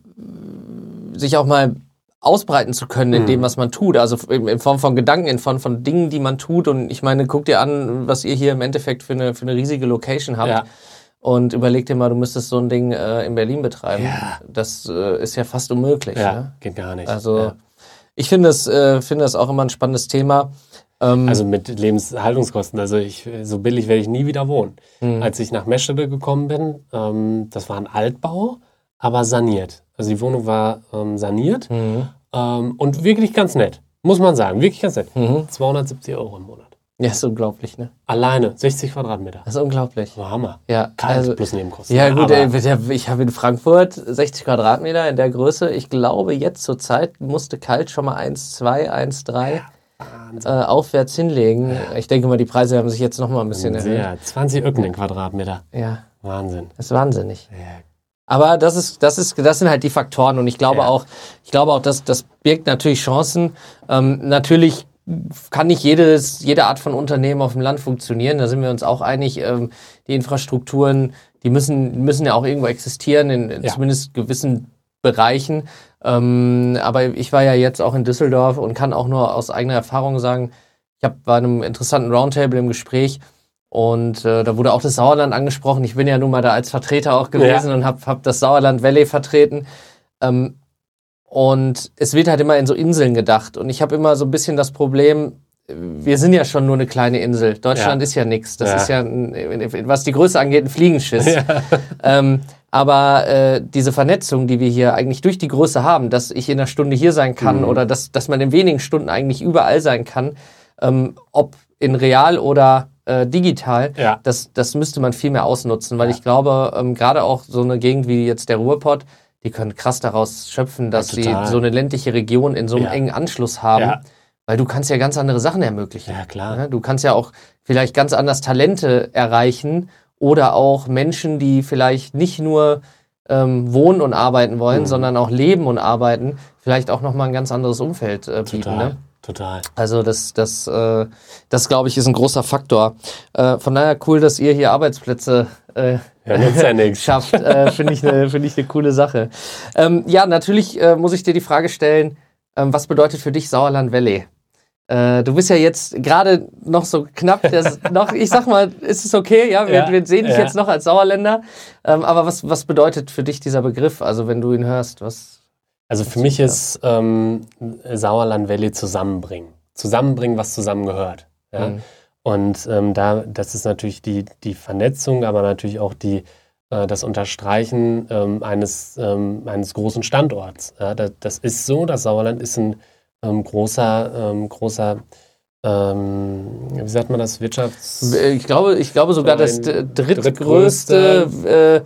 [SPEAKER 1] sich auch mal ausbreiten zu können in mhm. dem, was man tut. Also in Form von Gedanken, in Form von Dingen, die man tut. Und ich meine, guck dir an, was ihr hier im Endeffekt für eine, für eine riesige Location habt. Ja. Und überleg dir mal, du müsstest so ein Ding äh, in Berlin betreiben. Ja. Das äh, ist ja fast unmöglich.
[SPEAKER 2] Ja,
[SPEAKER 1] ne?
[SPEAKER 2] geht gar nicht.
[SPEAKER 1] Also
[SPEAKER 2] ja.
[SPEAKER 1] ich finde das, äh, finde das auch immer ein spannendes Thema.
[SPEAKER 2] Ähm, also mit Lebenshaltungskosten. Also ich, so billig werde ich nie wieder wohnen. Mhm. Als ich nach Meschede gekommen bin, ähm, das war ein Altbau, aber saniert. Also die Wohnung war ähm, saniert mhm. ähm, und wirklich ganz nett. Muss man sagen, wirklich ganz nett. Mhm. 270 Euro im Monat.
[SPEAKER 1] Ja, ist unglaublich, ne?
[SPEAKER 2] Alleine, 60 Quadratmeter.
[SPEAKER 1] Das ist unglaublich.
[SPEAKER 2] Oh, Hammer.
[SPEAKER 1] Ja,
[SPEAKER 2] Kalt also, plus Nebenkosten.
[SPEAKER 1] Ja, gut, ey, ich habe in Frankfurt 60 Quadratmeter in der Größe. Ich glaube, jetzt zur Zeit musste Kalt schon mal 1,2, 1,3 ja, äh, aufwärts hinlegen. Ich denke mal, die Preise haben sich jetzt noch mal ein bisschen erhöht. Ja,
[SPEAKER 2] 20 Öcken den Quadratmeter.
[SPEAKER 1] Ja.
[SPEAKER 2] Wahnsinn.
[SPEAKER 1] Das ist wahnsinnig. Ja, aber das ist, das ist, das sind halt die Faktoren und ich glaube ja. auch, ich glaube auch, dass das birgt natürlich Chancen. Ähm, natürlich kann nicht jedes, jede Art von Unternehmen auf dem Land funktionieren. Da sind wir uns auch einig. Ähm, die Infrastrukturen, die müssen, müssen ja auch irgendwo existieren, in, in ja. zumindest gewissen Bereichen. Ähm, aber ich war ja jetzt auch in Düsseldorf und kann auch nur aus eigener Erfahrung sagen, ich hab, war in einem interessanten Roundtable im Gespräch und äh, da wurde auch das Sauerland angesprochen. Ich bin ja nun mal da als Vertreter auch gewesen ja. und habe hab das Sauerland Valley vertreten. Ähm, und es wird halt immer in so Inseln gedacht. Und ich habe immer so ein bisschen das Problem, wir sind ja schon nur eine kleine Insel. Deutschland ja. ist ja nichts. Das ja. ist ja, ein, was die Größe angeht, ein Fliegenschiss. Ja. Ähm, aber äh, diese Vernetzung, die wir hier eigentlich durch die Größe haben, dass ich in einer Stunde hier sein kann mhm. oder dass, dass man in wenigen Stunden eigentlich überall sein kann, ähm, ob in real oder äh, digital, ja. das, das müsste man viel mehr ausnutzen, weil ich glaube, ähm, gerade auch so eine Gegend wie jetzt der Ruhrpott, die können krass daraus schöpfen, dass sie so eine ländliche Region in so einem engen Anschluss haben weil du kannst ja ganz andere Sachen ermöglichen.
[SPEAKER 2] Ja, klar.
[SPEAKER 1] Du kannst ja auch vielleicht ganz anders Talente erreichen oder auch Menschen, die vielleicht nicht nur ähm, wohnen und arbeiten wollen, mhm. sondern auch leben und arbeiten, vielleicht auch nochmal ein ganz anderes Umfeld äh, bieten.
[SPEAKER 2] Ne? Total.
[SPEAKER 1] Also das, das, äh, das glaube ich, ist ein großer Faktor. Äh, von daher cool, dass ihr hier Arbeitsplätze äh, ja, ja schafft. Äh, Finde ich eine find ich ne coole Sache. Ähm, ja, natürlich äh, muss ich dir die Frage stellen, ähm, was bedeutet für dich Sauerland Valley? Äh, du bist ja jetzt gerade noch so knapp, noch, ich sag mal, ist es okay, ja, wir, ja, wir sehen dich ja. jetzt noch als Sauerländer, ähm, aber was, was bedeutet für dich dieser Begriff, also wenn du ihn hörst, was?
[SPEAKER 2] Also für mich ist ähm, Sauerland Valley zusammenbringen, zusammenbringen, was zusammengehört, ja. Mhm. Und ähm, da, das ist natürlich die, die Vernetzung, aber natürlich auch die, äh, das Unterstreichen ähm, eines, ähm, eines großen Standorts. Ja, das, das ist so, das Sauerland ist ein ähm, großer, ähm, großer wie sagt man das, Wirtschafts...
[SPEAKER 1] Ich glaube, ich glaube sogar das drittgrößte, drittgrößte äh,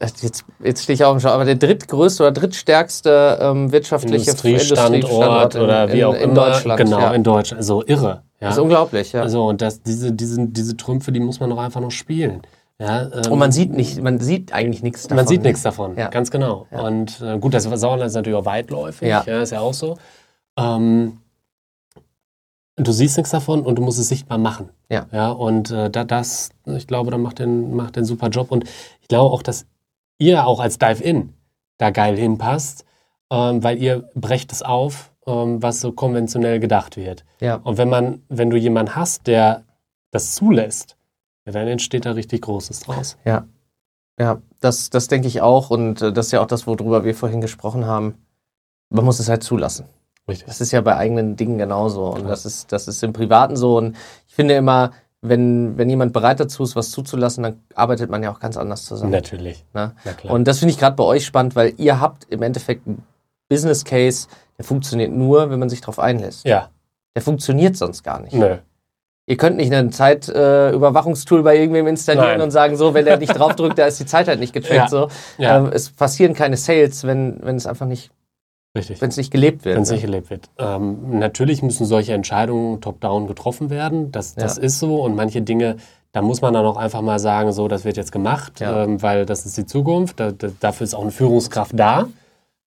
[SPEAKER 1] jetzt, jetzt stehe ich auch im Schau, aber der drittgrößte oder drittstärkste ähm, wirtschaftliche
[SPEAKER 2] Industriestandort, Industriestandort in, oder wie auch in, in immer. Deutschland. Genau, ja. in Deutschland. So also irre.
[SPEAKER 1] Ja. Das ist unglaublich, ja.
[SPEAKER 2] Also, und das, diese, diese, diese Trümpfe, die muss man doch einfach noch spielen. Ja,
[SPEAKER 1] ähm, und man sieht nicht, man sieht eigentlich nichts
[SPEAKER 2] davon. Man sieht nichts davon, ja. ganz genau. Ja. Und äh, gut, das Sauerland ist natürlich auch weitläufig, ja. ja, ist ja auch so. Ähm, du siehst nichts davon und du musst es sichtbar machen.
[SPEAKER 1] Ja.
[SPEAKER 2] Ja, und äh, das, ich glaube, da macht den, macht den super Job. Und ich glaube auch, dass ihr auch als Dive-In da geil hinpasst, ähm, weil ihr brecht es auf, ähm, was so konventionell gedacht wird.
[SPEAKER 1] Ja.
[SPEAKER 2] Und wenn man, wenn du jemanden hast, der das zulässt, ja, dann entsteht da richtig Großes draus.
[SPEAKER 1] Ja. Ja, das, das denke ich auch. Und äh, das ist ja auch das, worüber wir vorhin gesprochen haben. Man muss es halt zulassen. Richtig. Das ist ja bei eigenen Dingen genauso. Und das ist, das ist im Privaten so. Und ich finde immer, wenn, wenn jemand bereit dazu ist, was zuzulassen, dann arbeitet man ja auch ganz anders zusammen.
[SPEAKER 2] Natürlich.
[SPEAKER 1] Ne? Und das finde ich gerade bei euch spannend, weil ihr habt im Endeffekt einen Business Case, der funktioniert nur, wenn man sich darauf einlässt.
[SPEAKER 2] Ja.
[SPEAKER 1] Der funktioniert sonst gar nicht. Nö. Ihr könnt nicht ein Zeitüberwachungstool äh, bei irgendwem installieren Nein. und sagen, so, wenn der nicht draufdrückt, da ist die Zeit halt nicht getrackt. Ja. So. Ja. Ähm, es passieren keine Sales, wenn, wenn es einfach nicht
[SPEAKER 2] Richtig.
[SPEAKER 1] Wenn es nicht gelebt wird.
[SPEAKER 2] Wenn es ne? nicht gelebt wird. Ähm, natürlich müssen solche Entscheidungen top-down getroffen werden. Das, das ja. ist so. Und manche Dinge, da muss man dann auch einfach mal sagen, so, das wird jetzt gemacht, ja. ähm, weil das ist die Zukunft. Da, da, dafür ist auch eine Führungskraft da.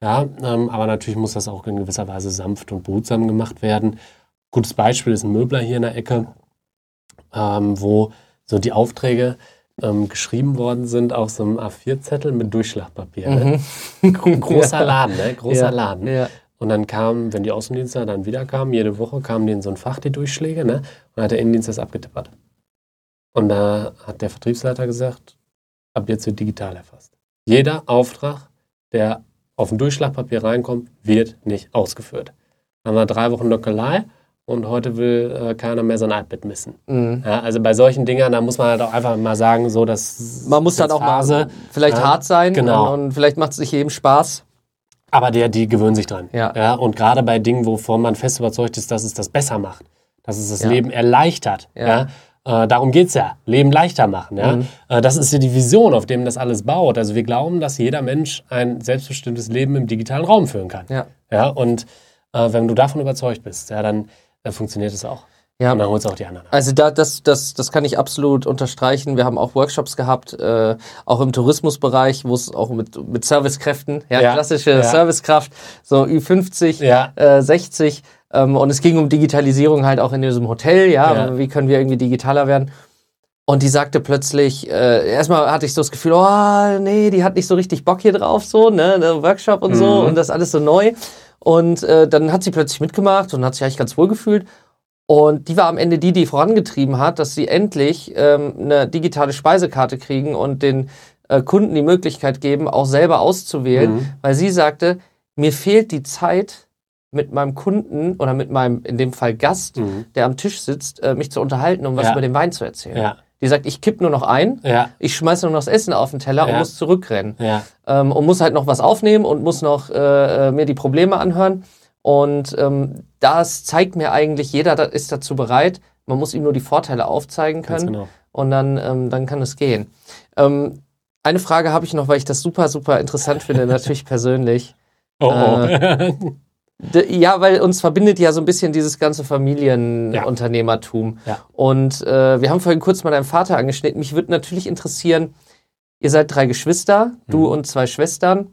[SPEAKER 2] Ja, ähm, aber natürlich muss das auch in gewisser Weise sanft und behutsam gemacht werden. Gutes Beispiel ist ein Möbler hier in der Ecke, ähm, wo so die Aufträge, ähm, geschrieben worden sind auf so einem A4-Zettel mit Durchschlagpapier. Ne? Mhm. Großer ja. Laden, ne? Großer ja. Laden. Ja. Und dann kam, wenn die Außendienste dann wieder kamen, jede Woche kamen die in so ein Fach, die Durchschläge, ne? Und dann hat der Innendienst das abgetippert. Und da hat der Vertriebsleiter gesagt, ab jetzt wird digital erfasst. Jeder Auftrag, der auf ein Durchschlagpapier reinkommt, wird nicht ausgeführt. Dann haben wir drei Wochen Lockelei und heute will äh, keiner mehr sein iPad missen. Mhm. Ja, also bei solchen Dingern, da muss man halt auch einfach mal sagen, so dass
[SPEAKER 1] man muss dann auch Phase, mal vielleicht ja, hart sein genau. und, vielleicht macht es sich jedem Spaß.
[SPEAKER 2] Aber der, die gewöhnen sich dran.
[SPEAKER 1] Ja.
[SPEAKER 2] ja. Und gerade bei Dingen, wovon man fest überzeugt ist, dass es das besser macht, dass es das ja. Leben erleichtert. Ja. Äh, darum geht's ja. Leben leichter machen. Ja? Mhm. Äh, das ist ja die Vision, auf dem das alles baut. Also wir glauben, dass jeder Mensch ein selbstbestimmtes Leben im digitalen Raum führen kann.
[SPEAKER 1] Ja.
[SPEAKER 2] Ja? Und äh, wenn du davon überzeugt bist, ja, dann dann funktioniert es auch.
[SPEAKER 1] Ja.
[SPEAKER 2] Und dann holst du auch die anderen.
[SPEAKER 1] Also da, das, das, das kann ich absolut unterstreichen. Wir haben auch Workshops gehabt, äh, auch im Tourismusbereich, wo es auch mit, mit Servicekräften, ja, ja. klassische ja. Servicekraft, so Ü50, ja. äh, 60. Ähm, und es ging um Digitalisierung halt auch in diesem Hotel, ja, wie können wir irgendwie digitaler werden. Und die sagte plötzlich, äh, erstmal hatte ich so das Gefühl, oh, nee, die hat nicht so richtig Bock hier drauf, so, ne, der Workshop und so
[SPEAKER 2] Mhm.
[SPEAKER 1] und das alles so neu. Und äh, dann hat sie plötzlich mitgemacht und hat sich eigentlich ganz wohl gefühlt. Und die war am Ende die, die vorangetrieben hat, dass sie endlich ähm, eine digitale Speisekarte kriegen und den äh, Kunden die Möglichkeit geben, auch selber auszuwählen,
[SPEAKER 2] Mhm.
[SPEAKER 1] weil sie sagte, mir fehlt die Zeit mit meinem Kunden oder mit meinem, in dem Fall Gast,
[SPEAKER 2] Mhm.
[SPEAKER 1] der am Tisch sitzt, äh, mich zu unterhalten, um was
[SPEAKER 2] Ja.
[SPEAKER 1] über den Wein zu erzählen.
[SPEAKER 2] Ja,
[SPEAKER 1] Die sagt, ich kipp nur noch ein,
[SPEAKER 2] ja,
[SPEAKER 1] ich schmeiße nur noch das Essen auf den Teller und
[SPEAKER 2] Ja.
[SPEAKER 1] muss zurückrennen.
[SPEAKER 2] ja.
[SPEAKER 1] Ähm, und muss halt noch was aufnehmen und muss noch äh, äh, mir die Probleme anhören. Und ähm, das zeigt mir eigentlich, jeder ist dazu bereit. Man muss ihm nur die Vorteile aufzeigen können
[SPEAKER 2] genau.
[SPEAKER 1] und dann, ähm, dann kann es gehen. Ähm, eine Frage habe ich noch, weil ich das super, super interessant finde, natürlich persönlich.
[SPEAKER 2] Oh, oh.
[SPEAKER 1] Äh, ja, weil uns verbindet ja so ein bisschen dieses ganze Familienunternehmertum.
[SPEAKER 2] Ja.
[SPEAKER 1] Und äh, wir haben vorhin kurz mal deinen Vater angeschnitten. Mich würde natürlich interessieren, ihr seid drei Geschwister, du
[SPEAKER 2] Mhm.
[SPEAKER 1] und zwei Schwestern.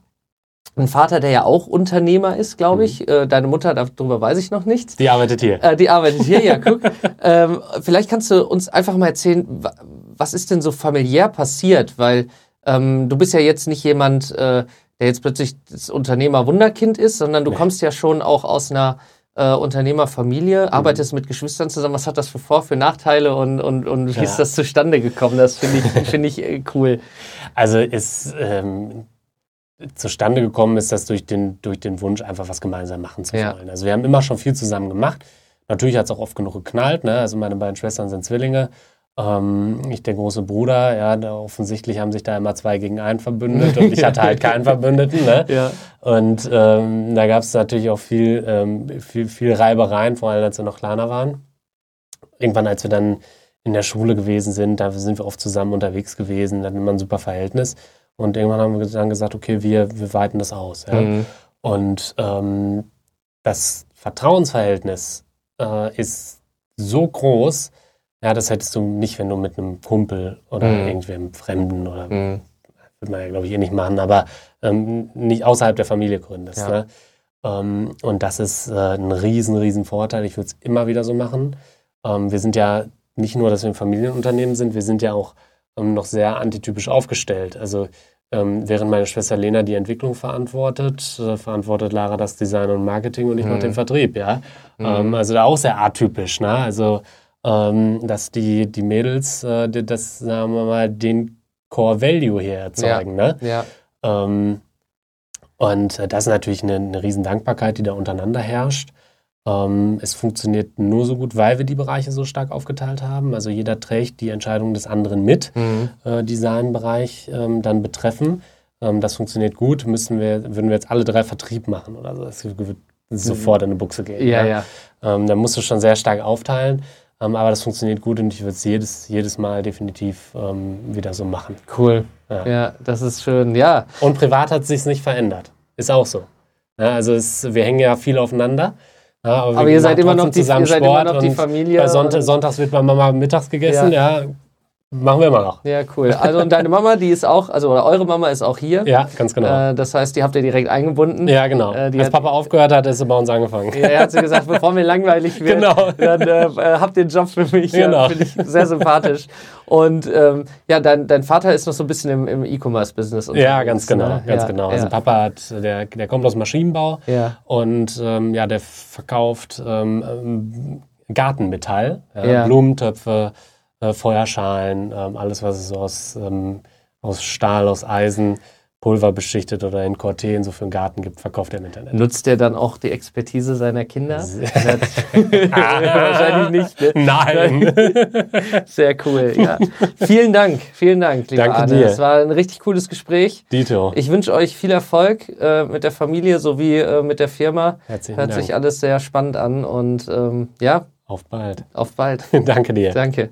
[SPEAKER 1] Ein Vater, der ja auch Unternehmer ist, glaube ich. Äh, deine Mutter, darüber weiß ich noch nichts.
[SPEAKER 2] Die arbeitet hier.
[SPEAKER 1] Äh, die arbeitet hier, ja, guck. ähm, vielleicht kannst du uns einfach mal erzählen, wa- was ist denn so familiär passiert? Weil ähm, du bist ja jetzt nicht jemand, äh, der jetzt plötzlich das Unternehmer-Wunderkind ist, sondern du
[SPEAKER 2] Nee.
[SPEAKER 1] kommst ja schon auch aus einer äh, Unternehmerfamilie, arbeitest mit Geschwistern zusammen. Was hat das für Vor-, für Nachteile und, und, und wie
[SPEAKER 2] Ja.
[SPEAKER 1] ist das zustande gekommen? Das finde ich, finde ich äh, cool.
[SPEAKER 2] Also ist ähm, zustande gekommen ist das durch den, durch den Wunsch, einfach was gemeinsam machen zu
[SPEAKER 1] Ja.
[SPEAKER 2] wollen. Also wir haben immer schon viel zusammen gemacht. Natürlich hat es auch oft genug geknallt. Ne? Also meine beiden Schwestern sind Zwillinge. Ähm, ich der große Bruder, ja, offensichtlich haben sich da immer zwei gegen einen verbündet und ich hatte halt keinen Verbündeten. Ne?
[SPEAKER 1] Ja.
[SPEAKER 2] Und ähm, da gab es natürlich auch viel, ähm, viel, viel Reibereien, vor allem als wir noch kleiner waren. Irgendwann, als wir dann in der Schule gewesen sind, da sind wir oft zusammen unterwegs gewesen, da hatten wir ein super Verhältnis. Und irgendwann haben wir dann gesagt, okay, wir, wir weiten das aus. Ja?
[SPEAKER 1] Mhm.
[SPEAKER 2] Und ähm, das Vertrauensverhältnis äh, ist so groß, ja, das hättest du nicht, wenn du mit einem Kumpel oder
[SPEAKER 1] Mhm.
[SPEAKER 2] irgendwem Fremden oder
[SPEAKER 1] Mhm.
[SPEAKER 2] würde man ja, glaube ich, eh nicht machen, aber ähm, nicht außerhalb der Familie gründest.
[SPEAKER 1] Ja.
[SPEAKER 2] Ne? Ähm, und das ist äh, ein riesen, riesen Vorteil. Ich würde es immer wieder so machen. Ähm, wir sind ja nicht nur, dass wir ein Familienunternehmen sind, wir sind ja auch ähm, noch sehr antitypisch aufgestellt. Also ähm, während meine Schwester Lena die Entwicklung verantwortet, äh, verantwortet Lara das Design und Marketing und ich
[SPEAKER 1] Mhm.
[SPEAKER 2] mache den Vertrieb, ja.
[SPEAKER 1] Mhm.
[SPEAKER 2] Ähm, also da auch sehr atypisch, ne? Also ähm, dass die, die Mädels, äh, die, das, sagen wir mal, den Core Value hier erzeugen, ne?
[SPEAKER 1] Ja.
[SPEAKER 2] Ähm, und äh, das ist natürlich eine, eine riesen Dankbarkeit, die da untereinander herrscht. Ähm, es funktioniert nur so gut, weil wir die Bereiche so stark aufgeteilt haben. Also jeder trägt die Entscheidung des anderen mit,
[SPEAKER 1] Mhm.
[SPEAKER 2] äh, die seinen Bereich ähm, dann betreffen. Ähm, das funktioniert gut. Müssen wir, würden wir jetzt alle drei Vertrieb machen oder so, das wird sofort in eine Buchse gehen.
[SPEAKER 1] Ja, ja.
[SPEAKER 2] Ähm, da musst du schon sehr stark aufteilen. Ähm, aber das funktioniert gut und ich würde es jedes, jedes Mal definitiv ähm, wieder so machen.
[SPEAKER 1] Cool.
[SPEAKER 2] Ja.
[SPEAKER 1] Ja, das ist schön. Ja.
[SPEAKER 2] Und privat hat es sich nicht verändert. Ist auch so. Ja, also es, wir hängen ja viel aufeinander. Ja,
[SPEAKER 1] Aber
[SPEAKER 2] wir
[SPEAKER 1] ihr seid immer noch die,
[SPEAKER 2] zusammen
[SPEAKER 1] ihr seid immer
[SPEAKER 2] Sport
[SPEAKER 1] noch die Familie.
[SPEAKER 2] Bei Sonntag,
[SPEAKER 1] und-
[SPEAKER 2] sonntags wird bei Mama mittags gegessen. Ja. Machen wir immer noch.
[SPEAKER 1] Ja, cool. Also und deine Mama, die ist auch, also oder eure Mama ist auch hier.
[SPEAKER 2] Ja, ganz genau.
[SPEAKER 1] Äh, das heißt, die habt ihr direkt eingebunden.
[SPEAKER 2] ja, genau.
[SPEAKER 1] äh, die
[SPEAKER 2] Als
[SPEAKER 1] hat-
[SPEAKER 2] Papa aufgehört hat, ist sie bei uns angefangen.
[SPEAKER 1] Ja, er hat sie gesagt, bevor mir langweilig wird,
[SPEAKER 2] Genau.
[SPEAKER 1] dann äh, äh, habt ihr einen Job für mich.
[SPEAKER 2] Genau.
[SPEAKER 1] Ja, Finde ich sehr sympathisch. Und ähm, ja, dein, dein Vater ist noch so ein bisschen im, im E-Commerce-Business.
[SPEAKER 2] Ja, ganz genau,
[SPEAKER 1] ne?
[SPEAKER 2] ganz
[SPEAKER 1] ja,
[SPEAKER 2] genau.
[SPEAKER 1] Ja,
[SPEAKER 2] Also Papa hat, der, der kommt aus Maschinenbau
[SPEAKER 1] ja.
[SPEAKER 2] und ähm, ja, der verkauft ähm, ähm, Gartenmetall, ja,
[SPEAKER 1] Ja.
[SPEAKER 2] Blumentöpfe, äh, Feuerschalen, ähm, alles, was es so aus, ähm, aus Stahl, aus Eisen, Pulver beschichtet oder in Corten so für den Garten gibt, verkauft er im Internet.
[SPEAKER 1] Nutzt er dann auch die Expertise seiner Kinder?
[SPEAKER 2] Ah.
[SPEAKER 1] Wahrscheinlich nicht. Ne?
[SPEAKER 2] Nein!
[SPEAKER 1] Sehr cool. Ja. Vielen Dank, vielen Dank, lieber
[SPEAKER 2] Danke
[SPEAKER 1] Arne.
[SPEAKER 2] dir.
[SPEAKER 1] Es war ein richtig cooles Gespräch.
[SPEAKER 2] Dito,
[SPEAKER 1] Ich wünsche euch viel Erfolg äh, mit der Familie sowie äh, mit der Firma.
[SPEAKER 2] herzlichen
[SPEAKER 1] Hört
[SPEAKER 2] Dank.
[SPEAKER 1] sich alles sehr spannend an und ähm, ja,
[SPEAKER 2] Auf bald.
[SPEAKER 1] auf bald.
[SPEAKER 2] Danke dir.
[SPEAKER 1] Danke.